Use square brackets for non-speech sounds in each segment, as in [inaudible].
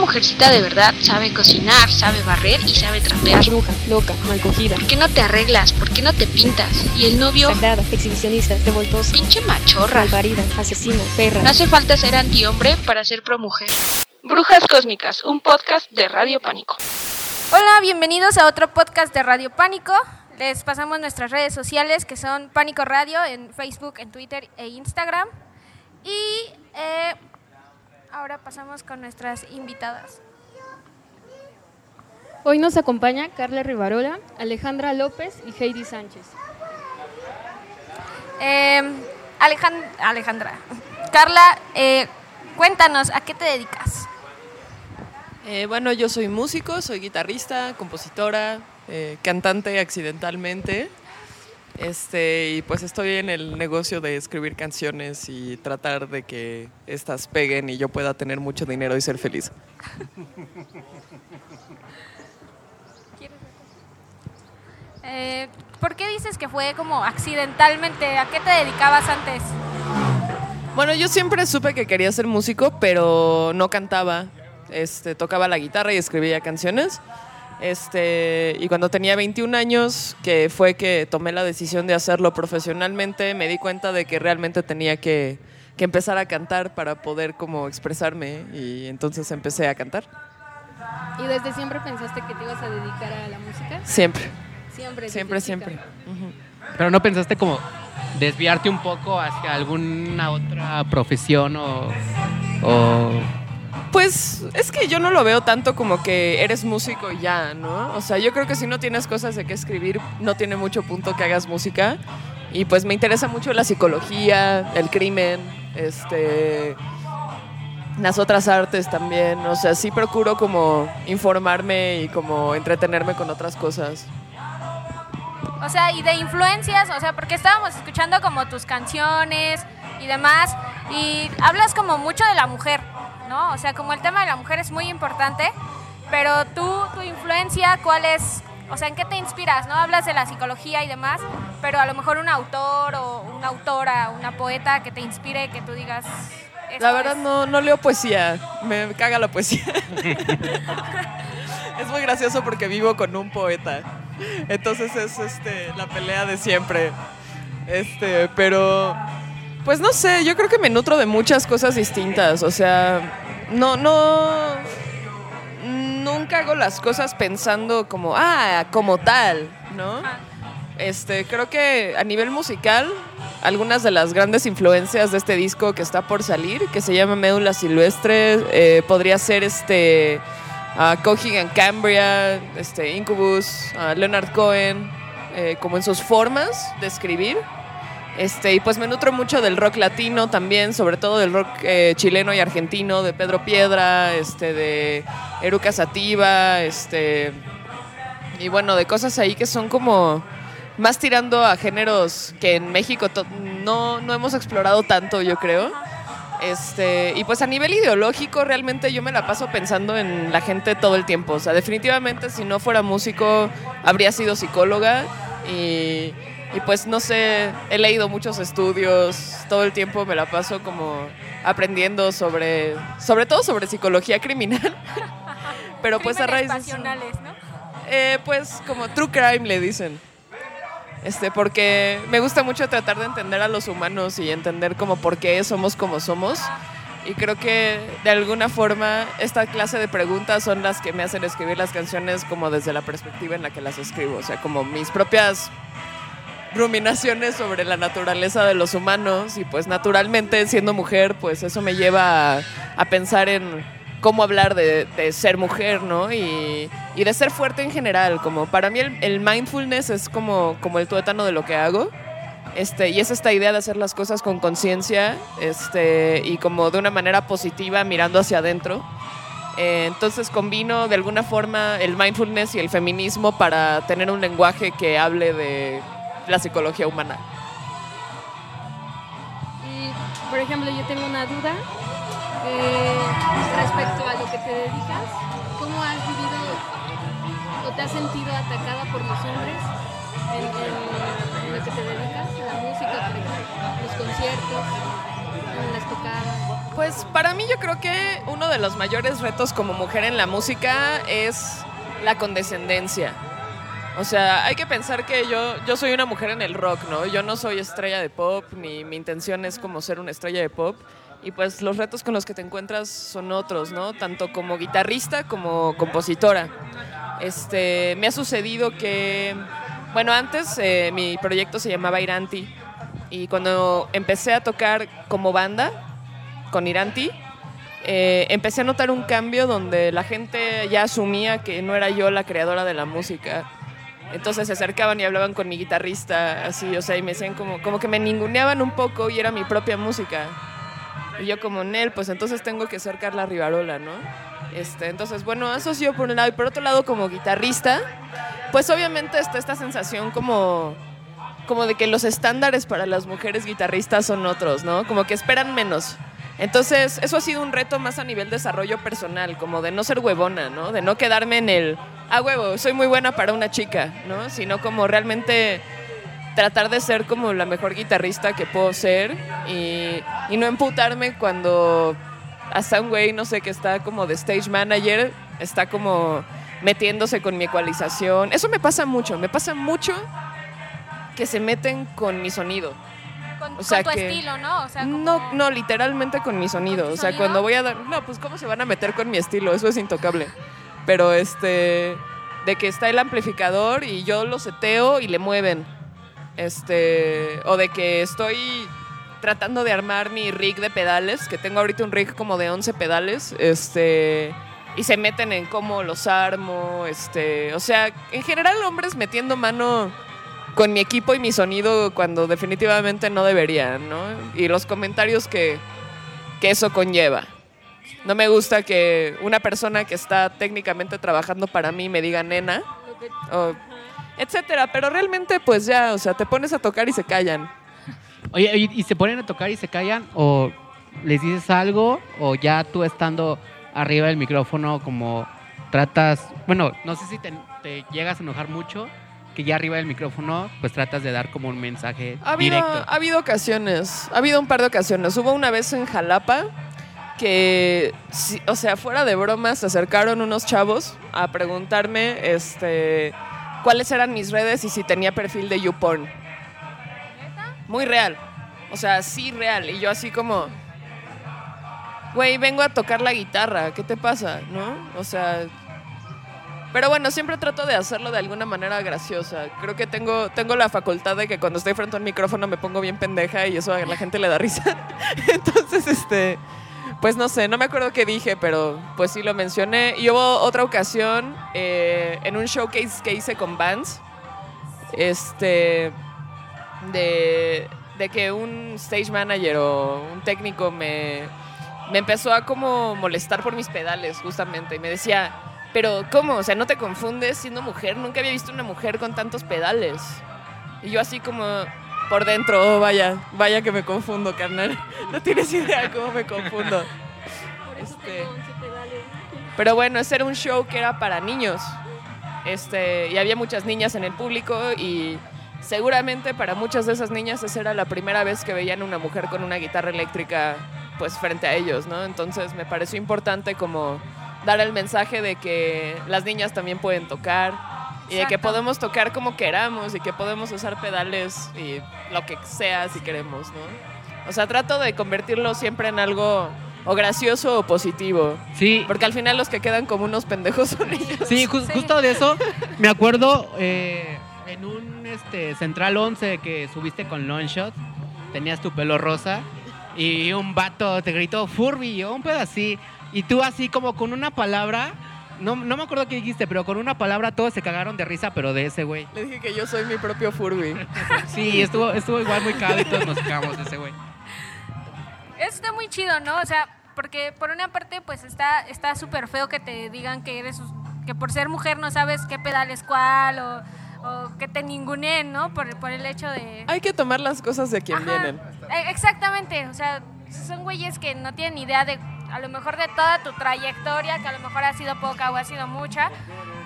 mujercita de verdad sabe cocinar, sabe barrer y sabe trapear. Bruja, loca, mal cogida. ¿Por qué no te arreglas? ¿Por qué no te pintas? Y el novio, Sagrada, exhibicionista, revoltosa, pinche machorra. malparida, asesina, perra. No hace falta ser antihombre para ser promujer. Brujas Cósmicas, un podcast de Radio Pánico. Hola, bienvenidos a otro podcast de Radio Pánico. Les pasamos nuestras redes sociales que son Pánico Radio en Facebook, en Twitter e Instagram. Y eh, ahora pasamos con nuestras invitadas. Hoy nos acompaña Carla Rivarola, Alejandra López y Heidi Sánchez. Eh, Alejan- Alejandra, Carla, eh, cuéntanos, ¿a qué te dedicas? Eh, bueno, yo soy músico, soy guitarrista, compositora, eh, cantante accidentalmente. Este, y pues estoy en el negocio de escribir canciones y tratar de que estas peguen y yo pueda tener mucho dinero y ser feliz. Eh, ¿Por qué dices que fue como accidentalmente? ¿A qué te dedicabas antes? Bueno, yo siempre supe que quería ser músico, pero no cantaba. Este, tocaba la guitarra y escribía canciones. Este, y cuando tenía 21 años, que fue que tomé la decisión de hacerlo profesionalmente, me di cuenta de que realmente tenía que, que empezar a cantar para poder como expresarme y entonces empecé a cantar. ¿Y desde siempre pensaste que te ibas a dedicar a la música? Siempre, Siempre, siempre, siempre. Pero no pensaste como desviarte un poco hacia alguna otra profesión o, o Pues es que yo no lo veo tanto como que eres músico y ya, ¿no? O sea, yo creo que si no tienes cosas de qué escribir, no tiene mucho punto que hagas música. Y pues me interesa mucho la psicología, el crimen, este las otras artes también. O sea, sí procuro como informarme y como entretenerme con otras cosas. O sea, y de influencias, o sea, porque estábamos escuchando como tus canciones y demás, y hablas como mucho de la mujer, ¿no? O sea, como el tema de la mujer es muy importante, pero tú, tu influencia, ¿cuál es? O sea, ¿en qué te inspiras? ¿No? Hablas de la psicología y demás, pero a lo mejor un autor o una autora, una poeta que te inspire, que tú digas... La verdad es- no, no leo poesía, me caga la poesía. [laughs] es muy gracioso porque vivo con un poeta. Entonces es este la pelea de siempre. Este, pero pues no sé, yo creo que me nutro de muchas cosas distintas, o sea, no no nunca hago las cosas pensando como ah, como tal, ¿no? Este, creo que a nivel musical, algunas de las grandes influencias de este disco que está por salir, que se llama Médula Silvestre, eh, podría ser este a Coheed and Cambria, este, Incubus, Leonard Cohen, eh, como en sus formas de escribir. Este, y pues me nutro mucho del rock latino también, sobre todo del rock eh, chileno y argentino, de Pedro Piedra, este, de Eruca Sativa, este, y bueno, de cosas ahí que son como más tirando a géneros que en México no, no hemos explorado tanto, yo creo. Este, y pues a nivel ideológico, realmente yo me la paso pensando en la gente todo el tiempo. O sea, definitivamente si no fuera músico, habría sido psicóloga. Y, y pues no sé, he leído muchos estudios, todo el tiempo me la paso como aprendiendo sobre, sobre todo sobre psicología criminal. [laughs] Pero pues a raíz pasionales, ¿no? eh, pues como true crime le dicen. Este, porque me gusta mucho tratar de entender a los humanos y entender como por qué somos como somos. Y creo que de alguna forma esta clase de preguntas son las que me hacen escribir las canciones como desde la perspectiva en la que las escribo. O sea, como mis propias ruminaciones sobre la naturaleza de los humanos. Y pues naturalmente siendo mujer, pues eso me lleva a, pensar en cómo hablar de, ser mujer, ¿no? Y, de ser fuerte en general. Como para mí el, el mindfulness es como, como el tuétano de lo que hago. Este, y es esta idea de hacer las cosas con conciencia este, y como de una manera positiva mirando hacia adentro. Eh, entonces combino de alguna forma el mindfulness y el feminismo para tener un lenguaje que hable de la psicología humana. Y, por ejemplo, yo tengo una duda eh, respecto a lo que te dedicas. ¿Cómo has vivido o te has sentido atacada por los hombres en, en- en lo que te dedicas? La música, los conciertos. las tocabas. Pues para mí yo creo que uno de los mayores retos como mujer en la música es la condescendencia. O sea, hay que pensar que yo, yo soy una mujer en el rock, ¿no? Yo no soy estrella de pop, ni mi intención es como ser una estrella de pop. Y pues los retos con los que te encuentras son otros, ¿no? Tanto como guitarrista como compositora. Este, me ha sucedido que, bueno, antes eh, mi proyecto se llamaba Iranti. Y cuando empecé a tocar como banda con Iranti, eh, empecé a notar un cambio donde la gente ya asumía que no era yo la creadora de la música. Entonces se acercaban y hablaban con mi guitarrista, así, o sea, y me decían como, como que me ninguneaban un poco y era mi propia música. Y yo como, Nel, pues entonces tengo que ser Carla Rivarola, ¿no? Este, entonces, bueno, eso sí por un lado. Y por otro lado, como guitarrista, pues obviamente está esta sensación como, como de que los estándares para las mujeres guitarristas son otros, ¿no? Como que esperan menos. Entonces, eso ha sido un reto más a nivel desarrollo personal, como de no ser huevona, ¿no? De no quedarme en el, ah, huevo, soy muy buena para una chica, ¿no? Sino como realmente tratar de ser como la mejor guitarrista que puedo ser y, y no emputarme cuando hasta un güey, no sé, que está como de stage manager, está como metiéndose con mi ecualización. Eso me pasa mucho, me pasa mucho que se meten con mi sonido. Con, O sea con tu que- estilo, ¿no? O sea, como- No, no, literalmente con mi sonido. ¿Con O sea, sonido? cuando voy a dar. No, pues cómo se van a meter con mi estilo, eso es intocable. Pero este. De que está el amplificador y yo lo seteo y le mueven. Este. O de que estoy tratando de armar mi rig de pedales, que tengo ahorita un rig como de 11 pedales. Este. Y se meten en cómo los armo. Este. O sea, en general, hombres metiendo mano con mi equipo y mi sonido cuando definitivamente no deberían, ¿no? Y los comentarios que, que eso conlleva. No me gusta que una persona que está técnicamente trabajando para mí me diga nena, o etcétera, pero realmente pues ya, o sea, te pones a tocar y se callan. Oye, ¿y, y se ponen a tocar y se callan? ¿O les dices algo? ¿O ya tú estando arriba del micrófono como tratas... Bueno, no sé si te, te llegas a enojar mucho, que ya arriba del micrófono pues tratas de dar como un mensaje Ha habido, directo. ha habido ocasiones, ha habido un par de ocasiones. Hubo una vez en Jalapa que, o sea, fuera de bromas, se acercaron unos chavos a preguntarme este, cuáles eran mis redes y si tenía perfil de YouPorn. Muy real. O sea, sí real. Y yo así como, güey, vengo a tocar la guitarra, ¿qué te pasa? ¿No? O sea... Pero bueno, siempre trato de hacerlo de alguna manera graciosa. Creo que tengo, tengo la facultad de que cuando estoy frente a un micrófono me pongo bien pendeja y eso a la gente le da risa. [laughs] Entonces, este, pues no sé, no me acuerdo qué dije, pero pues sí lo mencioné. Y hubo otra ocasión eh, en un showcase que hice con Vans, este, de, de que un stage manager o un técnico me, me empezó a como molestar por mis pedales, justamente, y me decía, pero ¿cómo? O sea, ¿no te confundes siendo mujer? Nunca había visto una mujer con tantos pedales. Y yo así como por dentro, oh, vaya, vaya que me confundo, carnal. No tienes idea cómo me confundo. [laughs] Este- tengo 11 pedales. Pero bueno, ese era un show que era para niños. Este, y había muchas niñas en el público y seguramente para muchas de esas niñas esa era la primera vez que veían una mujer con una guitarra eléctrica pues frente a ellos, ¿no? Entonces me pareció importante como dar el mensaje de que las niñas también pueden tocar y de que podemos tocar como queramos y que podemos usar pedales y lo que sea si queremos, ¿no? O sea, trato de convertirlo siempre en algo o gracioso o positivo. Sí, Porque al final los que quedan como unos pendejos son [laughs] ellos. Sí, ju- Sí. justo de eso me acuerdo eh, en un este, Central 11 que subiste con Longshot, tenías tu pelo rosa y un vato te gritó Furby o un pedo así y tú así como con una palabra, no, no me acuerdo qué dijiste, pero con una palabra todos se cagaron de risa, pero de ese güey. Le dije que yo soy mi propio Furby. [laughs] Sí, estuvo, estuvo igual muy cagado y todos nos cagamos de ese güey. Eso está muy chido, ¿no? O sea, porque por una parte, pues está está súper feo que te digan que eres que por ser mujer no sabes qué pedal es cuál o, o que te ninguneen, ¿no? Por, por el hecho de... Hay que tomar las cosas de quien Ajá. vienen. Eh, Exactamente, o sea, son güeyes que no tienen idea de, a lo mejor de toda tu trayectoria, que a lo mejor ha sido poca o ha sido mucha.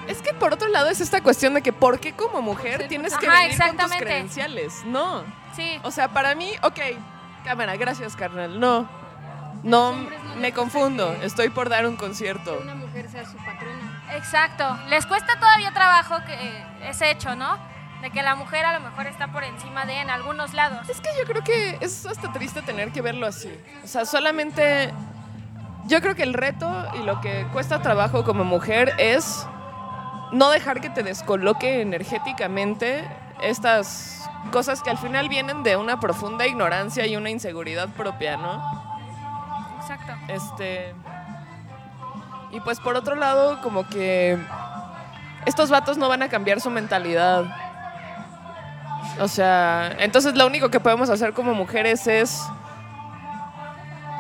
Es que por otro lado es esta cuestión de que ¿por qué como mujer tienes que Ajá, venir con tus credenciales? No. Sí, O sea, para mí, ok, Cámara, gracias, carnal. No, no, me confundo. que- Estoy por dar un Que concierto. una mujer sea su patrona. Exacto. Les cuesta todavía trabajo que eh, ese hecho, ¿no? De que la mujer a lo mejor está por encima de en algunos lados. Es que yo creo que es hasta triste tener que verlo así. O sea, solamente. Yo creo que el reto y lo que cuesta trabajo como mujer es no dejar que te descoloque energéticamente estas cosas que al final vienen de una profunda ignorancia y una inseguridad propia, ¿no? Exacto. Este. Y pues por otro lado, como que estos vatos no van a cambiar su mentalidad. O sea, entonces lo único que podemos hacer como mujeres es.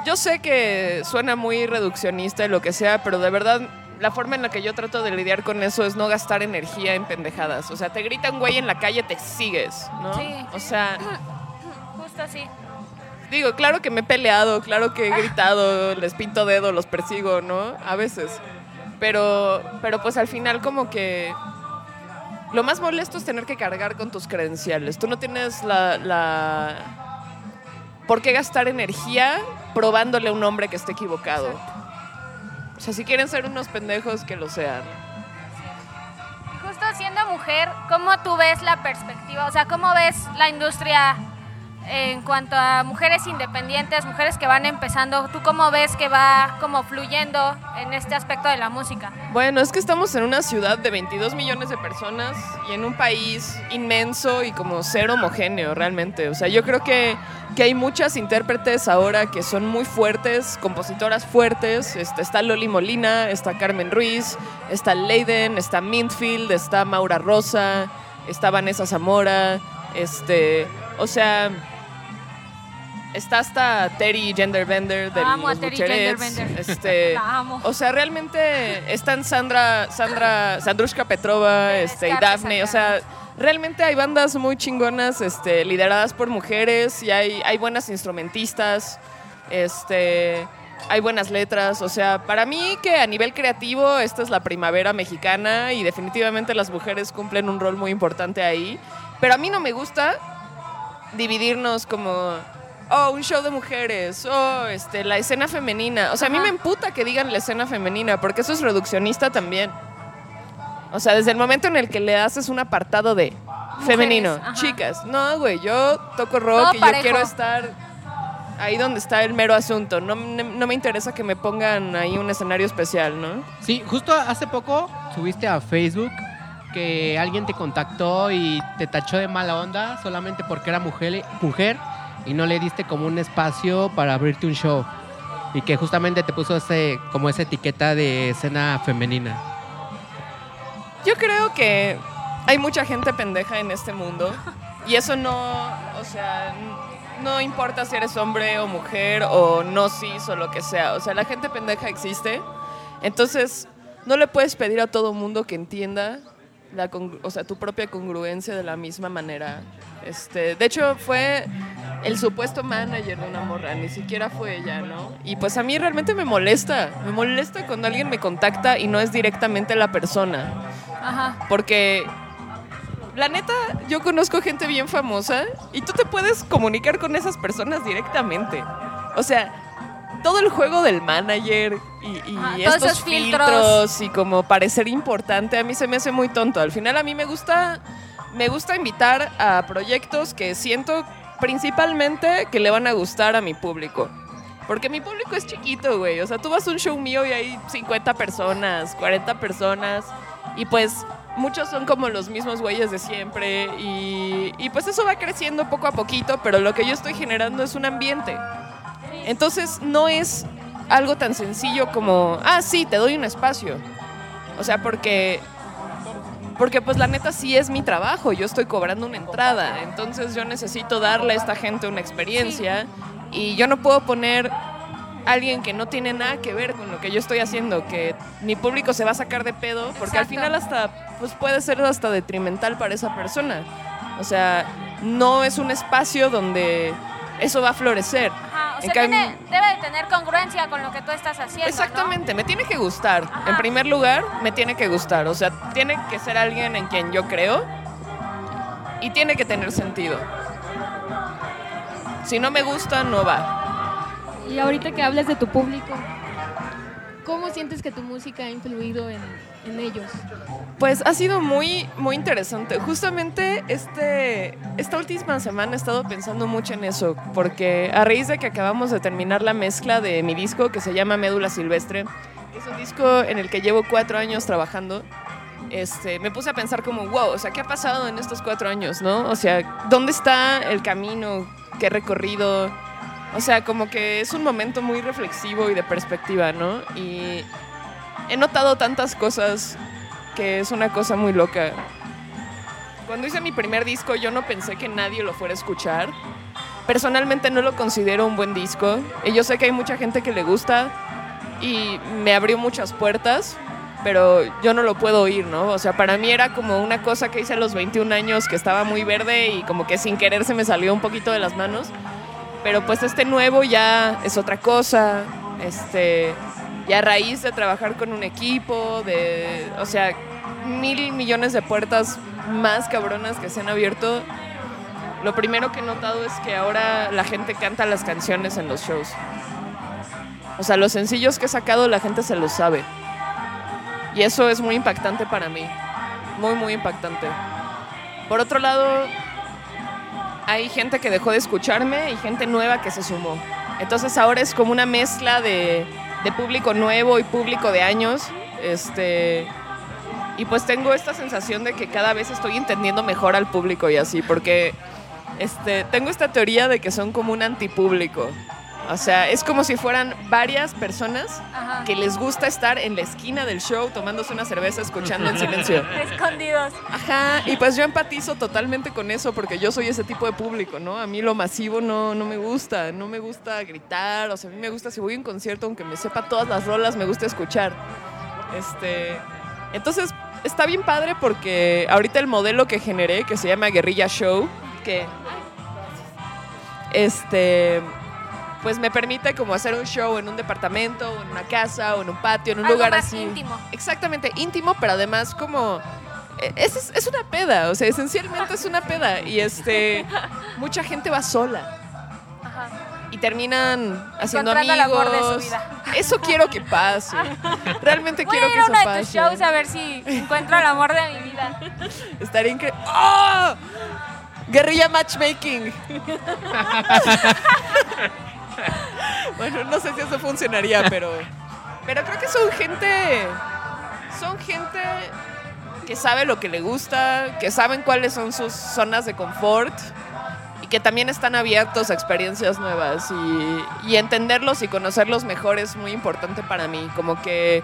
Yo sé que suena muy reduccionista y lo que sea, pero de verdad la forma en la que yo trato de lidiar con eso es no gastar energía en pendejadas. O sea, te grita un güey en la calle, te sigues, ¿no? Sí. O sea, [laughs] Justo así. Digo, claro que me he peleado, claro que he gritado, [laughs] les pinto dedo, los persigo, ¿no? A veces. Pero, pero pues al final como que lo más molesto es tener que cargar con tus credenciales. Tú no tienes la, la... ¿Por qué gastar energía probándole a un hombre que esté equivocado? O sea, si quieren ser unos pendejos, que lo sean. Justo siendo mujer, ¿cómo tú ves la perspectiva? O sea, ¿cómo ves la industria en cuanto a mujeres independientes, mujeres que van empezando? ¿Tú cómo ves que va como fluyendo en este aspecto de la música? Bueno, es que estamos en una ciudad de 22 millones de personas y en un país inmenso y como ser homogéneo realmente. O sea, yo creo que, que hay muchas intérpretes ahora que son muy fuertes, compositoras fuertes. Este, está Loli Molina, está Carmen Ruiz, está Leiden, está Mintfield, está Maura Rosa, está Vanessa Zamora. Este, o sea, está hasta Terry Genderbender de Amo a los Terry Bucherets. Genderbender. Este, [laughs] La amo. o sea, realmente están Sandra, Sandra, Sandrushka Petrova, este, y Daphne. O sea, realmente hay bandas muy chingonas, este, lideradas por mujeres y hay, hay buenas instrumentistas, este, hay buenas letras. O sea, para mí que a nivel creativo esta es la primavera mexicana y definitivamente las mujeres cumplen un rol muy importante ahí. Pero a mí no me gusta dividirnos como oh, un show de mujeres, oh, este, la escena femenina. O sea, a mí me emputa que digan la escena femenina, porque eso es reduccionista también. O sea, desde el momento en el que le haces un apartado de femenino, chicas, no, güey, yo toco rock Todo y parejo. yo quiero estar ahí donde está el mero asunto. No, no me interesa que me pongan ahí un escenario especial, ¿no? Sí, justo hace poco subiste a Facebook que alguien te contactó y te tachó de mala onda solamente porque era mujer, mujer y no le diste como un espacio para abrirte un show. Y que justamente te puso ese, como esa etiqueta de escena femenina. Yo creo que hay mucha gente pendeja en este mundo y eso no, o sea, no importa si eres hombre o mujer o no cis o lo que sea, o sea, la gente pendeja existe. Entonces, no le puedes pedir a todo mundo que entienda la o sea, tu propia congruencia de la misma manera. Este, de hecho, fue el supuesto manager de una morra, ni siquiera fue ella, ¿no? Y pues a mí realmente me molesta, me molesta cuando alguien me contacta y no es directamente la persona. Ajá. Porque la neta, yo conozco gente bien famosa y tú te puedes comunicar con esas personas directamente. O sea, todo el juego del manager y, estos esos filtros. filtros. y como parecer importante, a mí se me hace muy tonto. Al final a mí me gusta, me gusta invitar a proyectos que siento principalmente que le van a gustar a mi público. Porque mi público es chiquito, güey. O sea, tú vas a un show mío y hay 50 personas, 40 personas. Y pues muchos son como los mismos güeyes de siempre. Y, y pues eso va creciendo poco a poquito, pero lo que yo estoy generando es un ambiente. Entonces no es algo tan sencillo como, ah, sí, te doy un espacio. O sea, porque porque pues la neta sí es mi trabajo, yo estoy cobrando una entrada, entonces yo necesito darle a esta gente una experiencia y yo no puedo poner a alguien que no tiene nada que ver con lo que yo estoy haciendo, que mi público se va a sacar de pedo, porque al Exacto. final hasta pues puede ser hasta detrimental para esa persona. O sea, no es un espacio donde eso va a florecer. Ajá. O sea, tiene- debe de tener congruencia con lo que tú estás haciendo. ¿no? Exactamente, me tiene que gustar. Ajá. En primer lugar, me tiene que gustar. O sea, tiene que ser alguien en quien yo creo y tiene que tener sentido. Si no me gusta, no va. Y ahorita que hablas de tu público, ¿cómo sientes que tu música ha influido en, en ellos? Pues ha sido muy, muy interesante. Justamente este, esta última semana he estado pensando mucho en eso, porque a raíz de que acabamos de terminar la mezcla de mi disco que se llama Médula Silvestre, es un disco en el que llevo cuatro años trabajando. Este, me puse a pensar como, wow, o sea, ¿qué ha pasado en estos cuatro años, no? O sea, ¿dónde está el camino he recorrido? O sea, como que es un momento muy reflexivo y de perspectiva, ¿no? Y he notado tantas cosas que es una cosa muy loca. Cuando hice mi primer disco yo no pensé que nadie lo fuera a escuchar. Personalmente no lo considero un buen disco. Y yo sé que hay mucha gente que le gusta y me abrió muchas puertas, pero yo no lo puedo oír, ¿no? O sea, para mí era como una cosa que hice a los 21 años que estaba muy verde y como que sin querer se me salió un poquito de las manos. Pero pues este nuevo ya es otra cosa. Este, y a raíz de trabajar con un equipo, de, o sea, mil millones de puertas más cabronas que se han abierto, lo primero que he notado es que ahora la gente canta las canciones en los shows. O sea, los sencillos que he sacado la gente se los sabe. Y eso es muy impactante para mí. Muy, muy impactante. Por otro lado, hay gente que dejó de escucharme y gente nueva que se sumó. Entonces ahora es como una mezcla de, público nuevo y público de años. Este, y pues tengo esta sensación de que cada vez estoy entendiendo mejor al público y así, porque este, tengo esta teoría de que son como un antipúblico. O sea, es como si fueran varias personas Ajá. que les gusta estar en la esquina del show tomándose una cerveza, escuchando en silencio. [laughs] Escondidos. Ajá, y pues yo empatizo totalmente con eso porque yo soy ese tipo de público, ¿no? A mí lo masivo no, no me gusta, no me gusta gritar, o sea, a mí me gusta si voy a un concierto, aunque me sepa todas las rolas, me gusta escuchar. Este, entonces, está bien padre porque ahorita el modelo que generé, que se llama Guerrilla Show, que este pues me permite como hacer un show en un departamento, o en una casa, o en un patio, en un Algo lugar más así. íntimo. Exactamente, íntimo, pero además como... eh, Es, es- es una peda, o sea, esencialmente es una peda. Y este, [laughs] mucha gente va sola Ajá. y terminan haciendo Encontrando el amor amigos. de su vida. Eso quiero que pase. Realmente Voy quiero a ir que a eso uno de pase. tus shows a ver si encuentro el amor de mi vida. Estaría increíble. ¡Oh! Guerrilla matchmaking. [laughs] bueno, no sé si eso funcionaría, pero. Pero creo que son gente. Son gente que sabe lo que le gusta, que saben cuáles son sus zonas de confort y que también están abiertos a experiencias nuevas. Y, y entenderlos y conocerlos mejor es muy importante para mí. Como que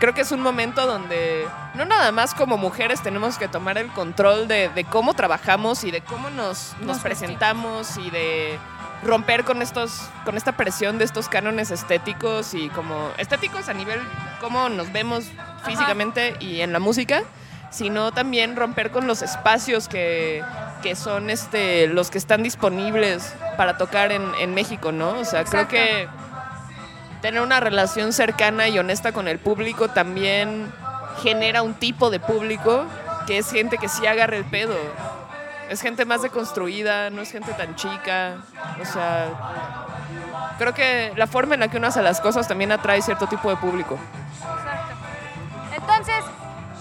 creo que es un momento donde no nada más como mujeres tenemos que tomar el control de, de cómo trabajamos y de cómo nos, nos Nos presentamos y de romper con estos con esta presión de estos cánones estéticos y como estéticos a nivel cómo nos vemos físicamente y en la música sino también romper con los espacios que, que son este los que están disponibles para tocar en, en México, ¿no? O sea, creo que tener una relación cercana y honesta con el público también genera un tipo de público que es gente que sí agarra el pedo. Es gente más deconstruida, no es gente tan chica. O sea, creo que la forma en la que uno hace las cosas también atrae cierto tipo de público. Exacto. Entonces,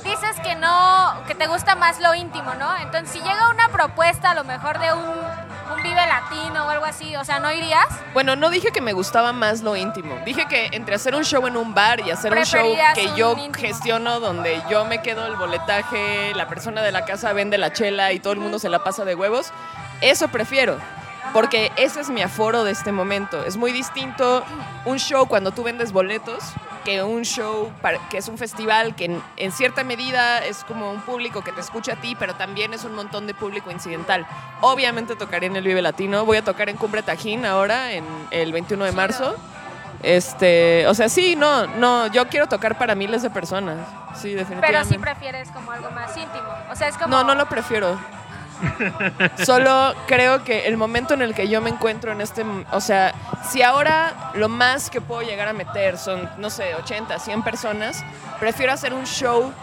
dices que no, que te gusta más lo íntimo, ¿no? Entonces, si llega una propuesta a lo mejor de un, un Vive Latino o algo así, o sea, ¿no irías? Bueno, no dije que me gustaba más lo íntimo. Dije que entre hacer un show en un bar y hacer un show que un yo íntimo. gestiono, donde yo me quedo el boletaje, la persona de la casa vende la chela y todo el mundo se la pasa de huevos, eso prefiero. Porque ese es mi aforo de este momento. Es muy distinto un show cuando tú vendes boletos que un show para- que es un festival que en, en cierta medida es como un público que te escucha a ti, pero también es un montón de público incidental. Obviamente tocaré en el Vive Latino, voy a tocar en Cumbre Tajín ahora, en el 21 de marzo. Este, o sea, sí, no, no, yo quiero tocar para miles de personas. Sí, Pero definitivamente. sí prefieres como algo más íntimo. O sea, es como... No, no lo prefiero. Solo creo que el momento en el que yo me encuentro en este, o sea, si ahora lo más que puedo llegar a meter son, no sé, 80, 100 personas, prefiero hacer un show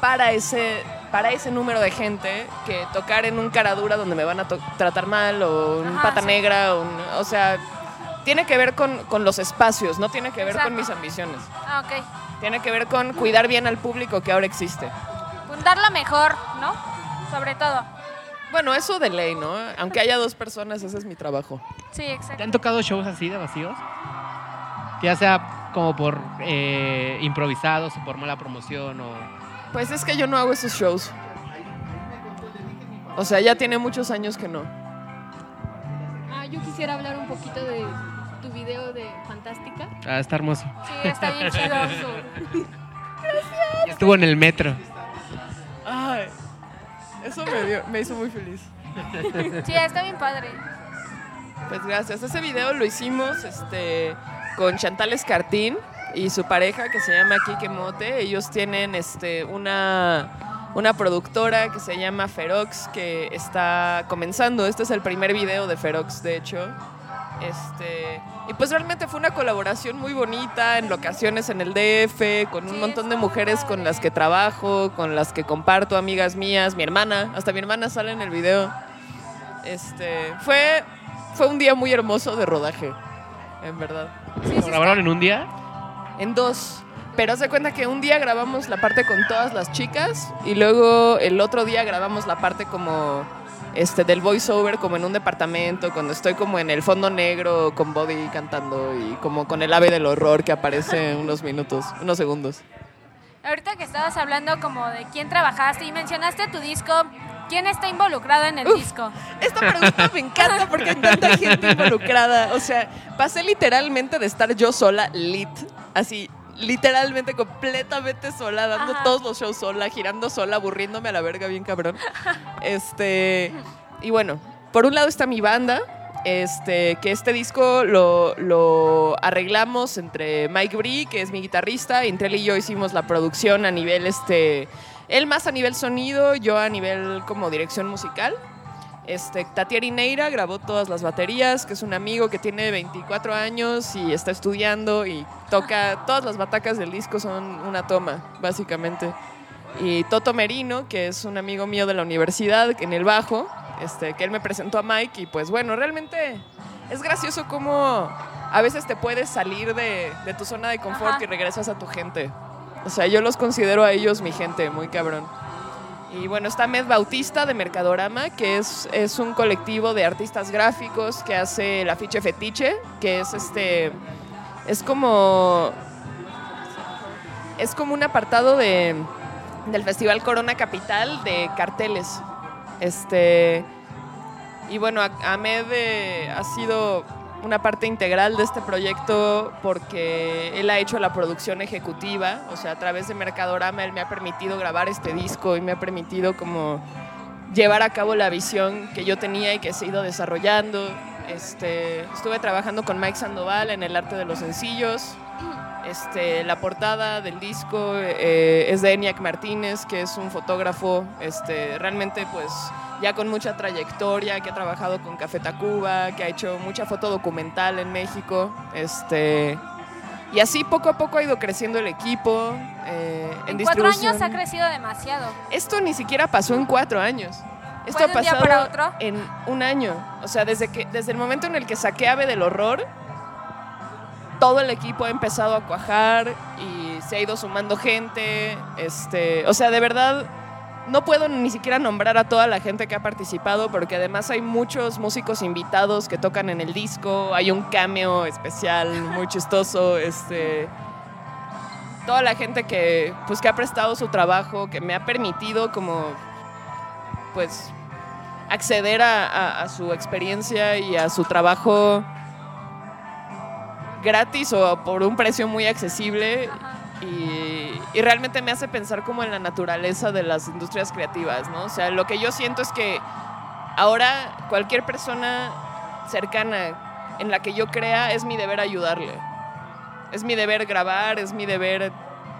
para ese para ese número de gente que tocar en un cara dura donde me van a to- tratar mal o un Ajá, pata sí. negra, o, un- o sea, tiene que ver con, con los espacios, no tiene que ver Exacto. con mis ambiciones. Ah, ok. Tiene que ver con cuidar bien al público que ahora existe. Fundarlo mejor, ¿no? Sobre todo. Bueno, eso de ley, ¿no? Aunque haya dos personas, ese es mi trabajo. Sí, ¿Te exacto. han tocado shows así de vacíos? Ya sea como por eh, improvisados o por mala promoción o... Pues es que yo no hago esos shows. O sea, ya tiene muchos años que no. Ah, yo quisiera hablar un poquito de tu video de Fantástica. Ah, está hermoso. Sí, está bien [laughs] chido. Estuvo en el metro. Ay, eso me, dio- me hizo muy feliz. [laughs] Sí, está bien padre. Pues gracias. Ese video lo hicimos este, con Chantal Escartín y su pareja que se llama Kike Mote. Ellos tienen este, una, una productora que se llama Ferox que está comenzando. Este es el primer video de Ferox, de hecho. Este, y pues realmente fue una colaboración muy bonita en locaciones en el DF, con un montón de mujeres con las que trabajo, con las que comparto, amigas mías, mi hermana, hasta mi hermana sale en el video. Este, fue, fue un día muy hermoso de rodaje, en verdad. Sí, ¿Lo grabaron en un día? En dos. Pero haz de cuenta que un día grabamos la parte con todas las chicas y luego el otro día grabamos la parte como este del voiceover como en un departamento cuando estoy como en el fondo negro con Body cantando y como con el ave del horror que aparece en unos minutos, unos segundos. Ahorita que estabas hablando como de quién trabajaste y mencionaste tu disco, ¿quién está involucrado en el Uf. disco? Esta pregunta me encanta porque hay tanta gente involucrada. O sea, pasé literalmente de estar yo sola, lit, así, literalmente completamente sola, dando Ajá. todos los shows sola, girando sola, aburriéndome a la verga bien cabrón. Este, y bueno, por un lado está mi banda, este, que este disco lo, lo arreglamos entre Mike Bree, que es mi guitarrista, y entre él y yo hicimos la producción a nivel, este, él más a nivel sonido, yo a nivel como dirección musical. Este, Tatiari Neira grabó todas las baterías, que es un amigo que tiene 24 años y está estudiando y toca, todas las batacas del disco son una toma, básicamente. Y Toto Merino, que es un amigo mío de la universidad, en el bajo, este, que él me presentó a Mike y pues bueno, realmente es gracioso cómo a veces te puedes salir de, de tu zona de confort Ajá. y regresas a tu gente. O sea, yo los considero a ellos mi gente, muy cabrón. Y bueno, está Med Bautista de Mercadorama, que es, es un colectivo de artistas gráficos que hace el afiche fetiche, que es este. Es como. Es como un apartado de, del Festival Corona Capital de carteles. Este. Y bueno, Ahmed eh, ha sido una parte integral de este proyecto porque él ha hecho la producción ejecutiva, o sea, a través de Mercadorama él me ha permitido grabar este disco y me ha permitido como llevar a cabo la visión que yo tenía y que se ha ido desarrollando. Este, estuve trabajando con Mike Sandoval en el arte de los sencillos. Este, la portada del disco eh, es de Eniac Martínez, que es un fotógrafo este, realmente pues ya con mucha trayectoria, que ha trabajado con Café Tacuba, que ha hecho mucha foto documental en México. Este, y así poco a poco ha ido creciendo el equipo. eh, en En cuatro años ha crecido demasiado. Esto ni siquiera pasó en cuatro años. Esto ¿Fue ha pasado para otro? en un año. O sea, desde, que, desde el momento en el que saqué Ave del Horror, todo el equipo ha empezado a cuajar y se ha ido sumando gente. Este, o sea, de verdad, no puedo ni siquiera nombrar a toda la gente que ha participado, porque además hay muchos músicos invitados que tocan en el disco. Hay un cameo especial muy chistoso. Este, toda la gente que, pues, que ha prestado su trabajo, que me ha permitido como, pues, acceder a, a- a su experiencia y a su trabajo gratis o por un precio muy accesible y, y realmente me hace pensar como en la naturaleza de las industrias creativas, ¿no? O sea, lo que yo siento es que ahora cualquier persona cercana en la que yo crea es mi deber ayudarle. Es mi deber grabar, es mi deber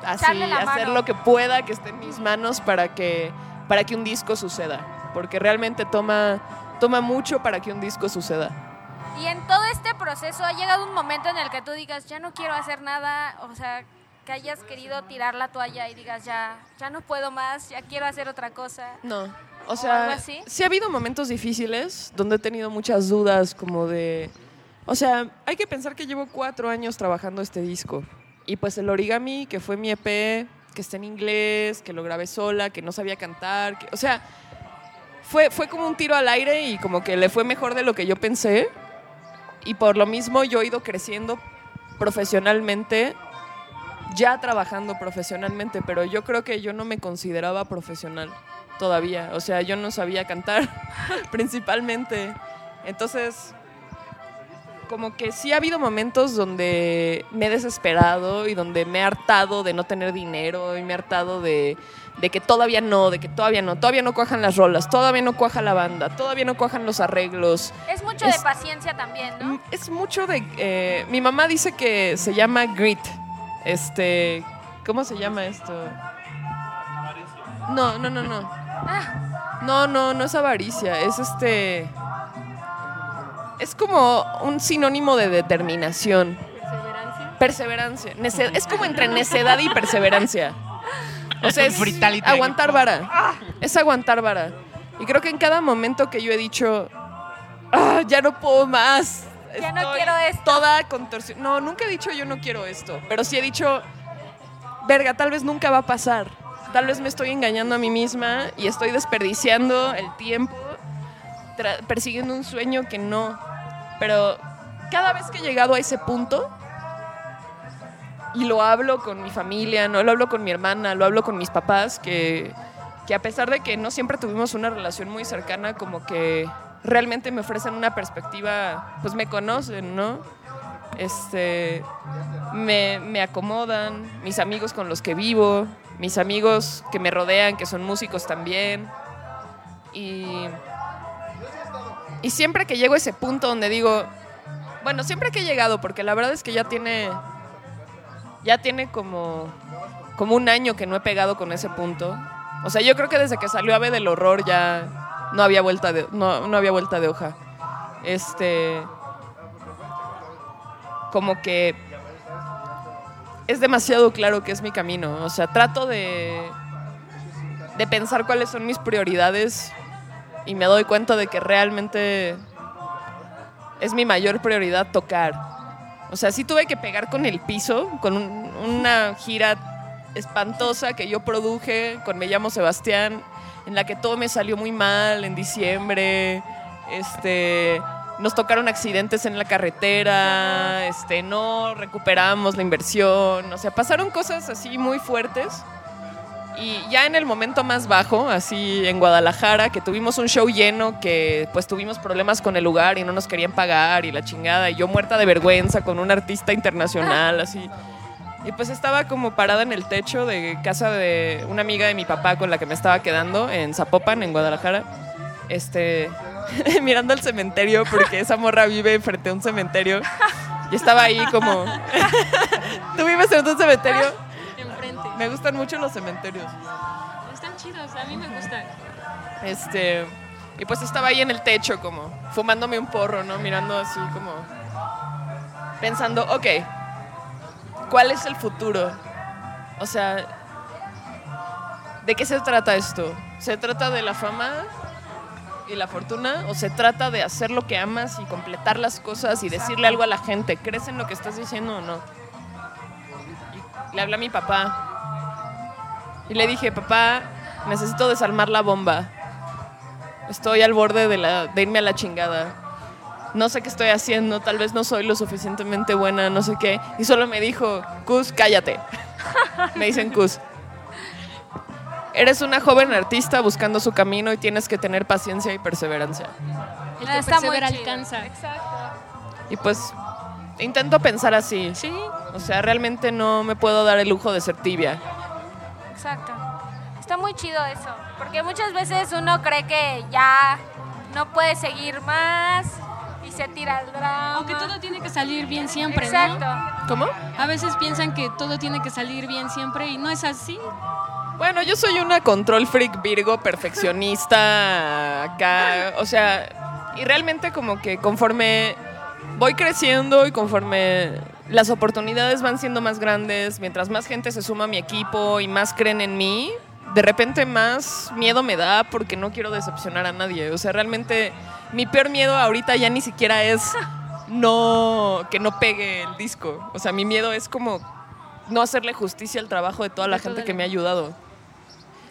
así hacer lo que pueda que esté en mis manos para que para que un disco suceda, porque realmente toma toma mucho para que un disco suceda. Y en todo este proceso ha llegado un momento en el que tú digas, ya no quiero hacer nada, o sea, que hayas querido tirar la toalla y digas, ya, ya no puedo más, ya quiero hacer otra cosa. No. O ¿O sea, así? sí ha habido momentos difíciles donde he tenido muchas dudas como de... O sea, hay que pensar que llevo cuatro años trabajando este disco. Y pues el origami, que fue mi EP, que está en inglés, que lo grabé sola, que no sabía cantar, que, o sea, fue, fue como un tiro al aire y como que le fue mejor de lo que yo pensé. Y por lo mismo yo he ido creciendo profesionalmente, ya trabajando profesionalmente, pero yo creo que yo no me consideraba profesional todavía. O sea, yo no sabía cantar [laughs] principalmente. Entonces, como que sí ha habido momentos donde me he desesperado y donde me he hartado de no tener dinero y me he hartado de, de que todavía no, de que todavía no, todavía no cuajan las rolas, todavía no cuaja la banda, todavía no cuajan los arreglos. Es mucho Es- de paciencia también, ¿no? Mm, Es mucho de... eh, mi mamá dice que se llama grit. Este... ¿Cómo se llama esto? No, no, no, no. Ah, No, no, no es avaricia. Es este... Es como un sinónimo de determinación. Perseverancia. Perseverancia. Nece- es como entre necedad y perseverancia. [laughs] O sea, es Fritality. aguantar vara. Es aguantar vara. Y creo que en cada momento que yo he dicho, "Ah, ya no puedo más. Ya no quiero esto". Toda contorsión. No, nunca he dicho yo no quiero esto. Pero sí he dicho, verga, tal vez nunca va a pasar. Tal vez me estoy engañando a mí misma y estoy desperdiciando el tiempo persiguiendo un sueño que no. Pero cada vez que he llegado a ese punto y lo hablo con mi familia, no lo hablo con mi hermana, lo hablo con mis papás, que, que a pesar de que no siempre tuvimos una relación muy cercana, como que realmente me ofrecen una perspectiva, pues me conocen, ¿no? Este, me, me acomodan, mis amigos con los que vivo, mis amigos que me rodean, que son músicos también. Y, y siempre que llego a ese punto donde digo, bueno, siempre que he llegado, porque la verdad es que ya tiene, ya tiene como, como un año que no he pegado con ese punto. O sea, yo creo que desde que salió Ave del Horror ya no había vuelta de, no, no había vuelta de hoja. Este, como que es demasiado claro que es mi camino. O sea, trato de, de pensar cuáles son mis prioridades y me doy cuenta de que realmente es mi mayor prioridad tocar. O sea, sí tuve que pegar con el piso, con un- una gira espantosa que yo produje con Me llamo Sebastián, en la que todo me salió muy mal en diciembre. Este, nos tocaron accidentes en la carretera, este, no recuperamos la inversión, o sea, pasaron cosas así muy fuertes. Y ya en el momento más bajo, así en Guadalajara, que tuvimos un show lleno, que pues tuvimos problemas con el lugar y no nos querían pagar y la chingada, y yo muerta de vergüenza con un artista internacional, [laughs] así. Y pues estaba como parada en el techo de casa de una amiga de mi papá con la que me estaba quedando en Zapopan, en Guadalajara. Este, [laughs] mirando el cementerio porque esa morra vive frente a un cementerio. Y estaba ahí como... [laughs] ¿Tú vives en un cementerio? Me gustan mucho los cementerios. Están chidos, a mí me gustan. Este, y pues estaba ahí en el techo como fumándome un porro, ¿no? Mirando así como pensando, ok, ¿cuál es el futuro? O sea, ¿de qué se trata esto? ¿Se trata de la fama y la fortuna o se trata de hacer lo que amas y completar las cosas y decirle algo a la gente? ¿Crees en lo que estás diciendo o no? Y le hablé a mi papá y le dije, papá, necesito desarmar la bomba. Estoy al borde de, la, de irme a la chingada. No sé qué estoy haciendo, tal vez no soy lo suficientemente buena, no sé qué. Y solo me dijo, Cus, cállate. me dicen Cus. Eres una joven artista buscando su camino y tienes que tener paciencia y perseverancia. El que está persevera alcanza. Exacto. Y pues intento pensar así. Sí, O sea, realmente no me puedo dar el lujo de ser tibia. Exacto. Está muy chido eso, porque muchas veces uno cree que ya no puede seguir más y se tira al drama. aunque todo tiene que salir bien siempre, Exacto. ¿no? ¿Cómo? A veces piensan que todo tiene que salir bien siempre y no es así. Bueno, yo soy una control freak Virgo perfeccionista acá, o sea, y realmente como que conforme voy creciendo y conforme las oportunidades van siendo más grandes, mientras más gente se suma a mi equipo y más creen en mí, de repente más miedo me da porque no quiero decepcionar a nadie. O sea, realmente mi peor miedo ahorita ya ni siquiera es no que no pegue el disco. O sea, mi miedo es como no hacerle justicia al trabajo de toda la gente que me ha ayudado.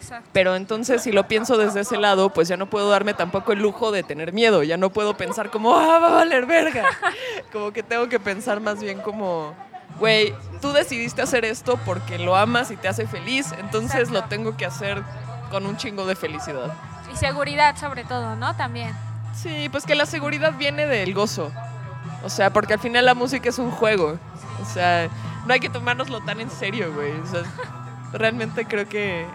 Exacto. Pero entonces, si lo pienso desde ese lado, pues ya no puedo darme tampoco el lujo de tener miedo. Ya no puedo pensar como, ah, va a valer verga. [laughs] Como que tengo que pensar más bien como, güey, tú decidiste hacer esto porque lo amas y te hace feliz, entonces Exacto. lo tengo que hacer con un chingo de felicidad. Y seguridad sobre todo, ¿no? También. Sí, pues que la seguridad viene del gozo. O sea, porque al final la música es un juego. O sea, no hay que tomárnoslo tan en serio, güey. O sea, realmente creo que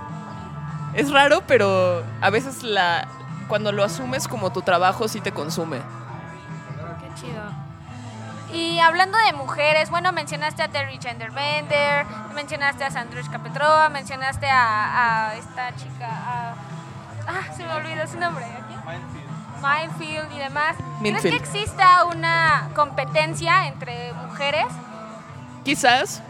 es raro, pero a veces la cuando lo asumes como tu trabajo sí te consume. Qué chido. Y hablando de mujeres, bueno, mencionaste a Terry Genderbender, mencionaste a Sandrushka Petrova, mencionaste a, a esta chica, a- ah, se me olvidó su nombre. ¿a quién? Minefield y demás. ¿Crees que Minfield. exista una competencia entre mujeres? Quizás,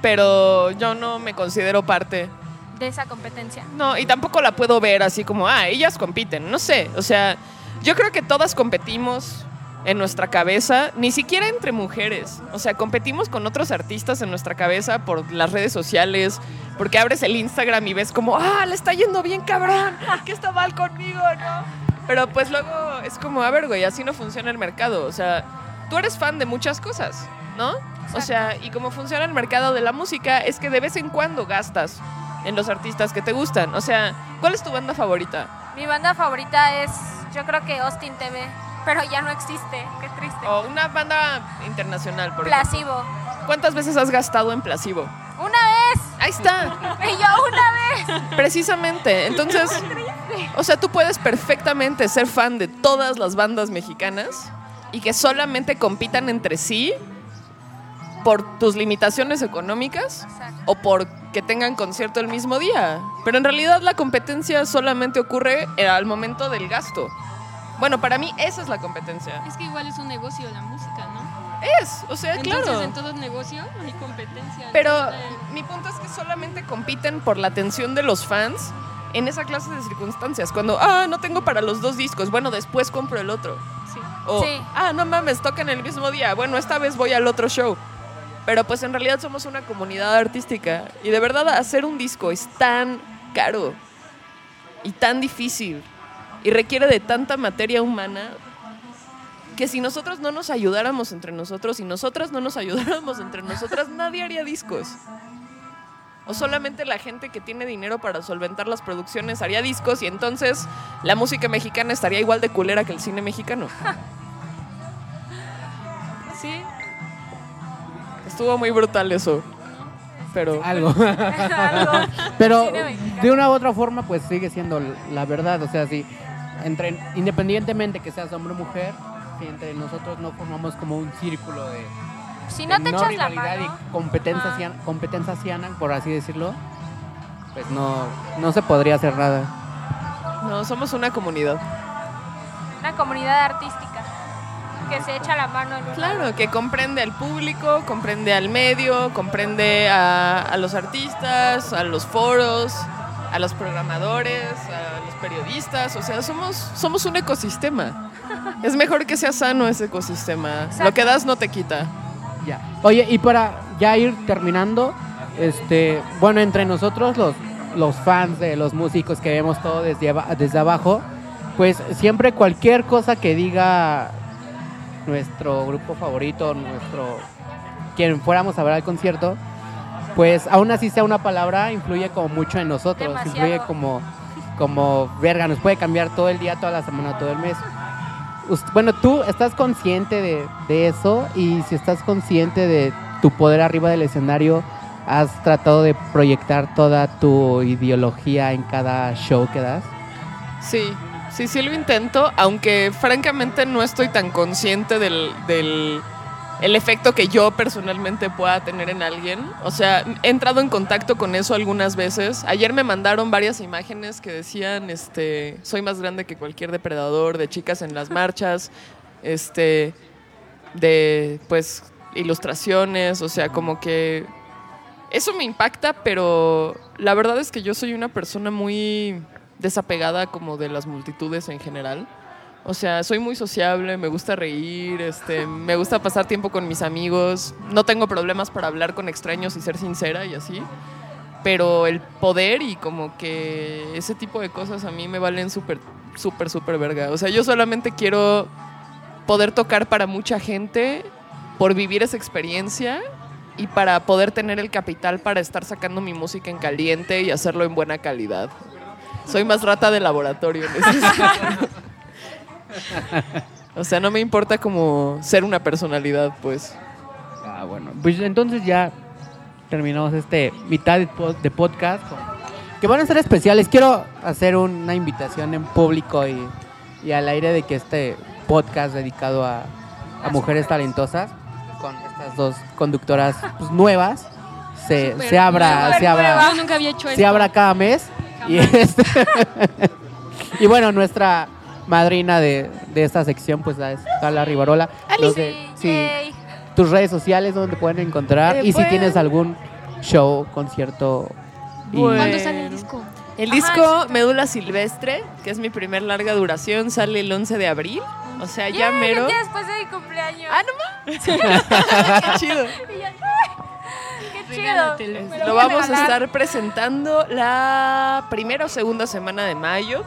pero yo no me considero parte. De esa competencia. No, y tampoco la puedo ver así como, ah, ellas compiten. No sé, o sea, yo creo que todas competimos en nuestra cabeza, ni siquiera entre mujeres. O sea, competimos con otros artistas en nuestra cabeza por las redes sociales, porque abres el Instagram y ves como, ah, le está yendo bien cabrón, ¿qué está mal conmigo, no? Pero pues luego es como, a ver, güey, así no funciona el mercado. O sea, tú eres fan de muchas cosas, ¿no? O sea, y como funciona el mercado de la música es que de vez en cuando gastas en los artistas que te gustan. O sea, ¿cuál es tu banda favorita? Mi banda favorita es, yo creo que Austin TV, pero ya no existe, qué triste. O una banda internacional, por ejemplo. Plasivo. ¿Cuántas veces has gastado en Plasivo? Una vez, Ahí está, [laughs] y yo una vez. precisamente. Entonces, o sea, tú puedes perfectamente ser fan de todas las bandas mexicanas y que solamente compitan entre sí por tus limitaciones económicas Exacto. o por que tengan concierto el mismo día. Pero en realidad la competencia solamente ocurre eh, al momento del gasto. Bueno, para mí esa es la competencia. Es que igual es un negocio la música, ¿no? Es, o sea, Entonces claro. en todo negocio hay competencia. Pero mi punto es que solamente compiten por la atención de los fans en esa clase de circunstancias. Cuando, ah, no tengo para los dos discos, bueno, después compro el otro. sí. O, Sí. ah, no mames, tocan el mismo día. Bueno, esta vez voy al otro show. Pero pues en realidad somos una comunidad artística. Y de verdad hacer un disco es tan caro y tan difícil y requiere de tanta materia humana que si nosotros no nos ayudáramos entre nosotros y nosotras no nos [laughs] ayudáramos entre nosotras, nadie haría discos. O solamente la gente que tiene dinero para solventar las producciones haría discos y entonces la música mexicana estaría igual de culera que el cine mexicano. [laughs] Estuvo muy brutal eso. Pero Algo. [laughs] Algo. Pero de una u otra forma, pues sigue siendo la verdad. O sea, si entre, independientemente que seas hombre o mujer, si entre nosotros no formamos como un círculo de, Si no de te echas la mano. y competencia, cian- competencia ciana, por así decirlo, pues no, no se podría hacer nada. no, somos una comunidad. Una comunidad artística que se echa la mano en un Claro, que comprende al público, comprende al medio, comprende a, a los artistas, a los foros, a los programadores, a los periodistas. O sea, somos, somos un ecosistema. [laughs] Es mejor que sea sano ese ecosistema. Lo Exacto. que das no te quita. Ya. Oye, y para ya ir terminando, este, bueno, entre nosotros los, los fans de los músicos que vemos todo desde, desde abajo, pues siempre cualquier cosa que diga nuestro grupo favorito, nuestro quien fuéramos a ver al concierto, pues aún así sea una palabra, influye como mucho en nosotros, Demasiado. influye como, como verga, nos puede cambiar todo el día, toda la semana, todo el mes. Bueno, tú estás consciente de, de eso y si estás consciente de tu poder arriba del escenario, has tratado de proyectar toda tu ideología en cada show que das. Sí, sí, sí lo intento, aunque francamente no estoy tan consciente del, del el efecto que yo personalmente pueda tener en alguien. O sea, he entrado en contacto con eso algunas veces. Ayer me mandaron varias imágenes que decían, este, soy más grande que cualquier depredador, de chicas en las marchas, este, de, pues, ilustraciones, o sea, como que eso me impacta, pero la verdad es que yo soy una persona muy desapegada como de las multitudes en general. O sea, soy muy sociable, me gusta reír, este, me gusta pasar tiempo con mis amigos, no tengo problemas para hablar con extraños y ser sincera y así. Pero el poder y como que ese tipo de cosas a mí me valen súper, súper, súper verga. O sea, yo solamente quiero poder tocar para mucha gente, por vivir esa experiencia y para poder tener el capital para estar sacando mi música en caliente y hacerlo en buena calidad. Soy más rata de laboratorio. [laughs] O sea, no me importa como ser una personalidad, pues. Ah, bueno. Pues entonces ya terminamos este mitad de, pod- de podcast. Que van a ser especiales. Quiero hacer una invitación en público y, y al aire de que este podcast dedicado a, a mujeres talentosas con estas dos conductoras pues, nuevas se, se abra, se abra, nueva. Yo nunca había hecho se abra cada mes. Y, este, [laughs] y bueno, nuestra madrina de, de esta sección pues es Carla Rivarola. Sé, sí, tus redes sociales donde te pueden encontrar Eh, y si tienes algún show, concierto. y- Bueno. ¿Cuándo sale el disco? El Ajá, disco. Médula Silvestre, que es mi primer larga duración, sale el 11 de abril. O sea, ya mero. día después de mi cumpleaños. Ah, no [laughs] Qué chido. Chido. Lo Lo voy a vamos a estar presentando la primera o segunda semana de mayo.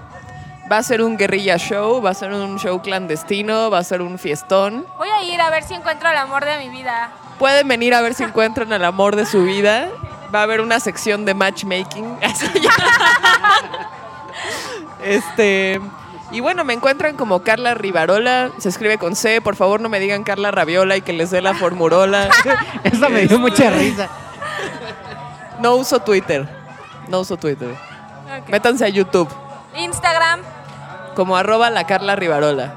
Va a ser un guerrilla show, va a ser un show clandestino, va a ser un fiestón. Voy a ir a ver si encuentro el amor de mi vida. Pueden venir a ver si encuentran el amor de su vida. Va a haber una sección de matchmaking. [laughs] Este. Y bueno, me encuentran como Carla Rivarola. Se escribe con C. Por favor, no me digan Carla Raviola y que les dé la formurola. [laughs] Eso me dio mucha risa. No uso Twitter. No uso Twitter. Métanse a YouTube. Instagram. Como arroba la Carla Rivarola.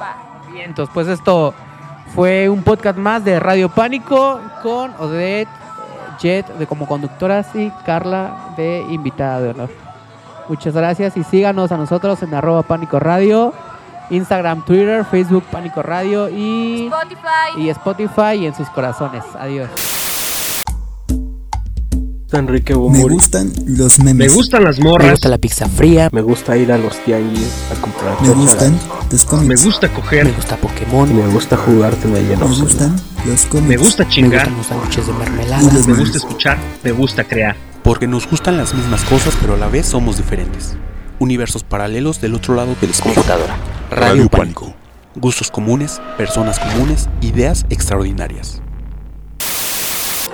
Va. Bien, entonces pues esto fue un podcast más de Radio Pánico con Odette, eh, Jet de como conductoras y Carla de invitada de honor. Muchas gracias y síganos a nosotros en arroba Pánico Radio, Instagram, Twitter, Facebook Pánico Radio y, Spotify. y Spotify y en sus corazones. Adiós. Enrique Me gustan los memes. Me gustan las morras. la pizza fría, Me gusta ir a los tianguis a comprar Me gustan los Me gusta coger. gusta Pokémon, Me gusta jugarte una Me llena gustan los cómics. Me gusta chingar. los sándwiches de mermelada. Los Me memes. gusta escuchar. Me gusta crear. Porque nos gustan las mismas cosas, pero a la vez somos diferentes. Universos paralelos del otro lado del espejo. Computadora. Radio, Radio Pánico. Gustos comunes, personas comunes, ideas extraordinarias.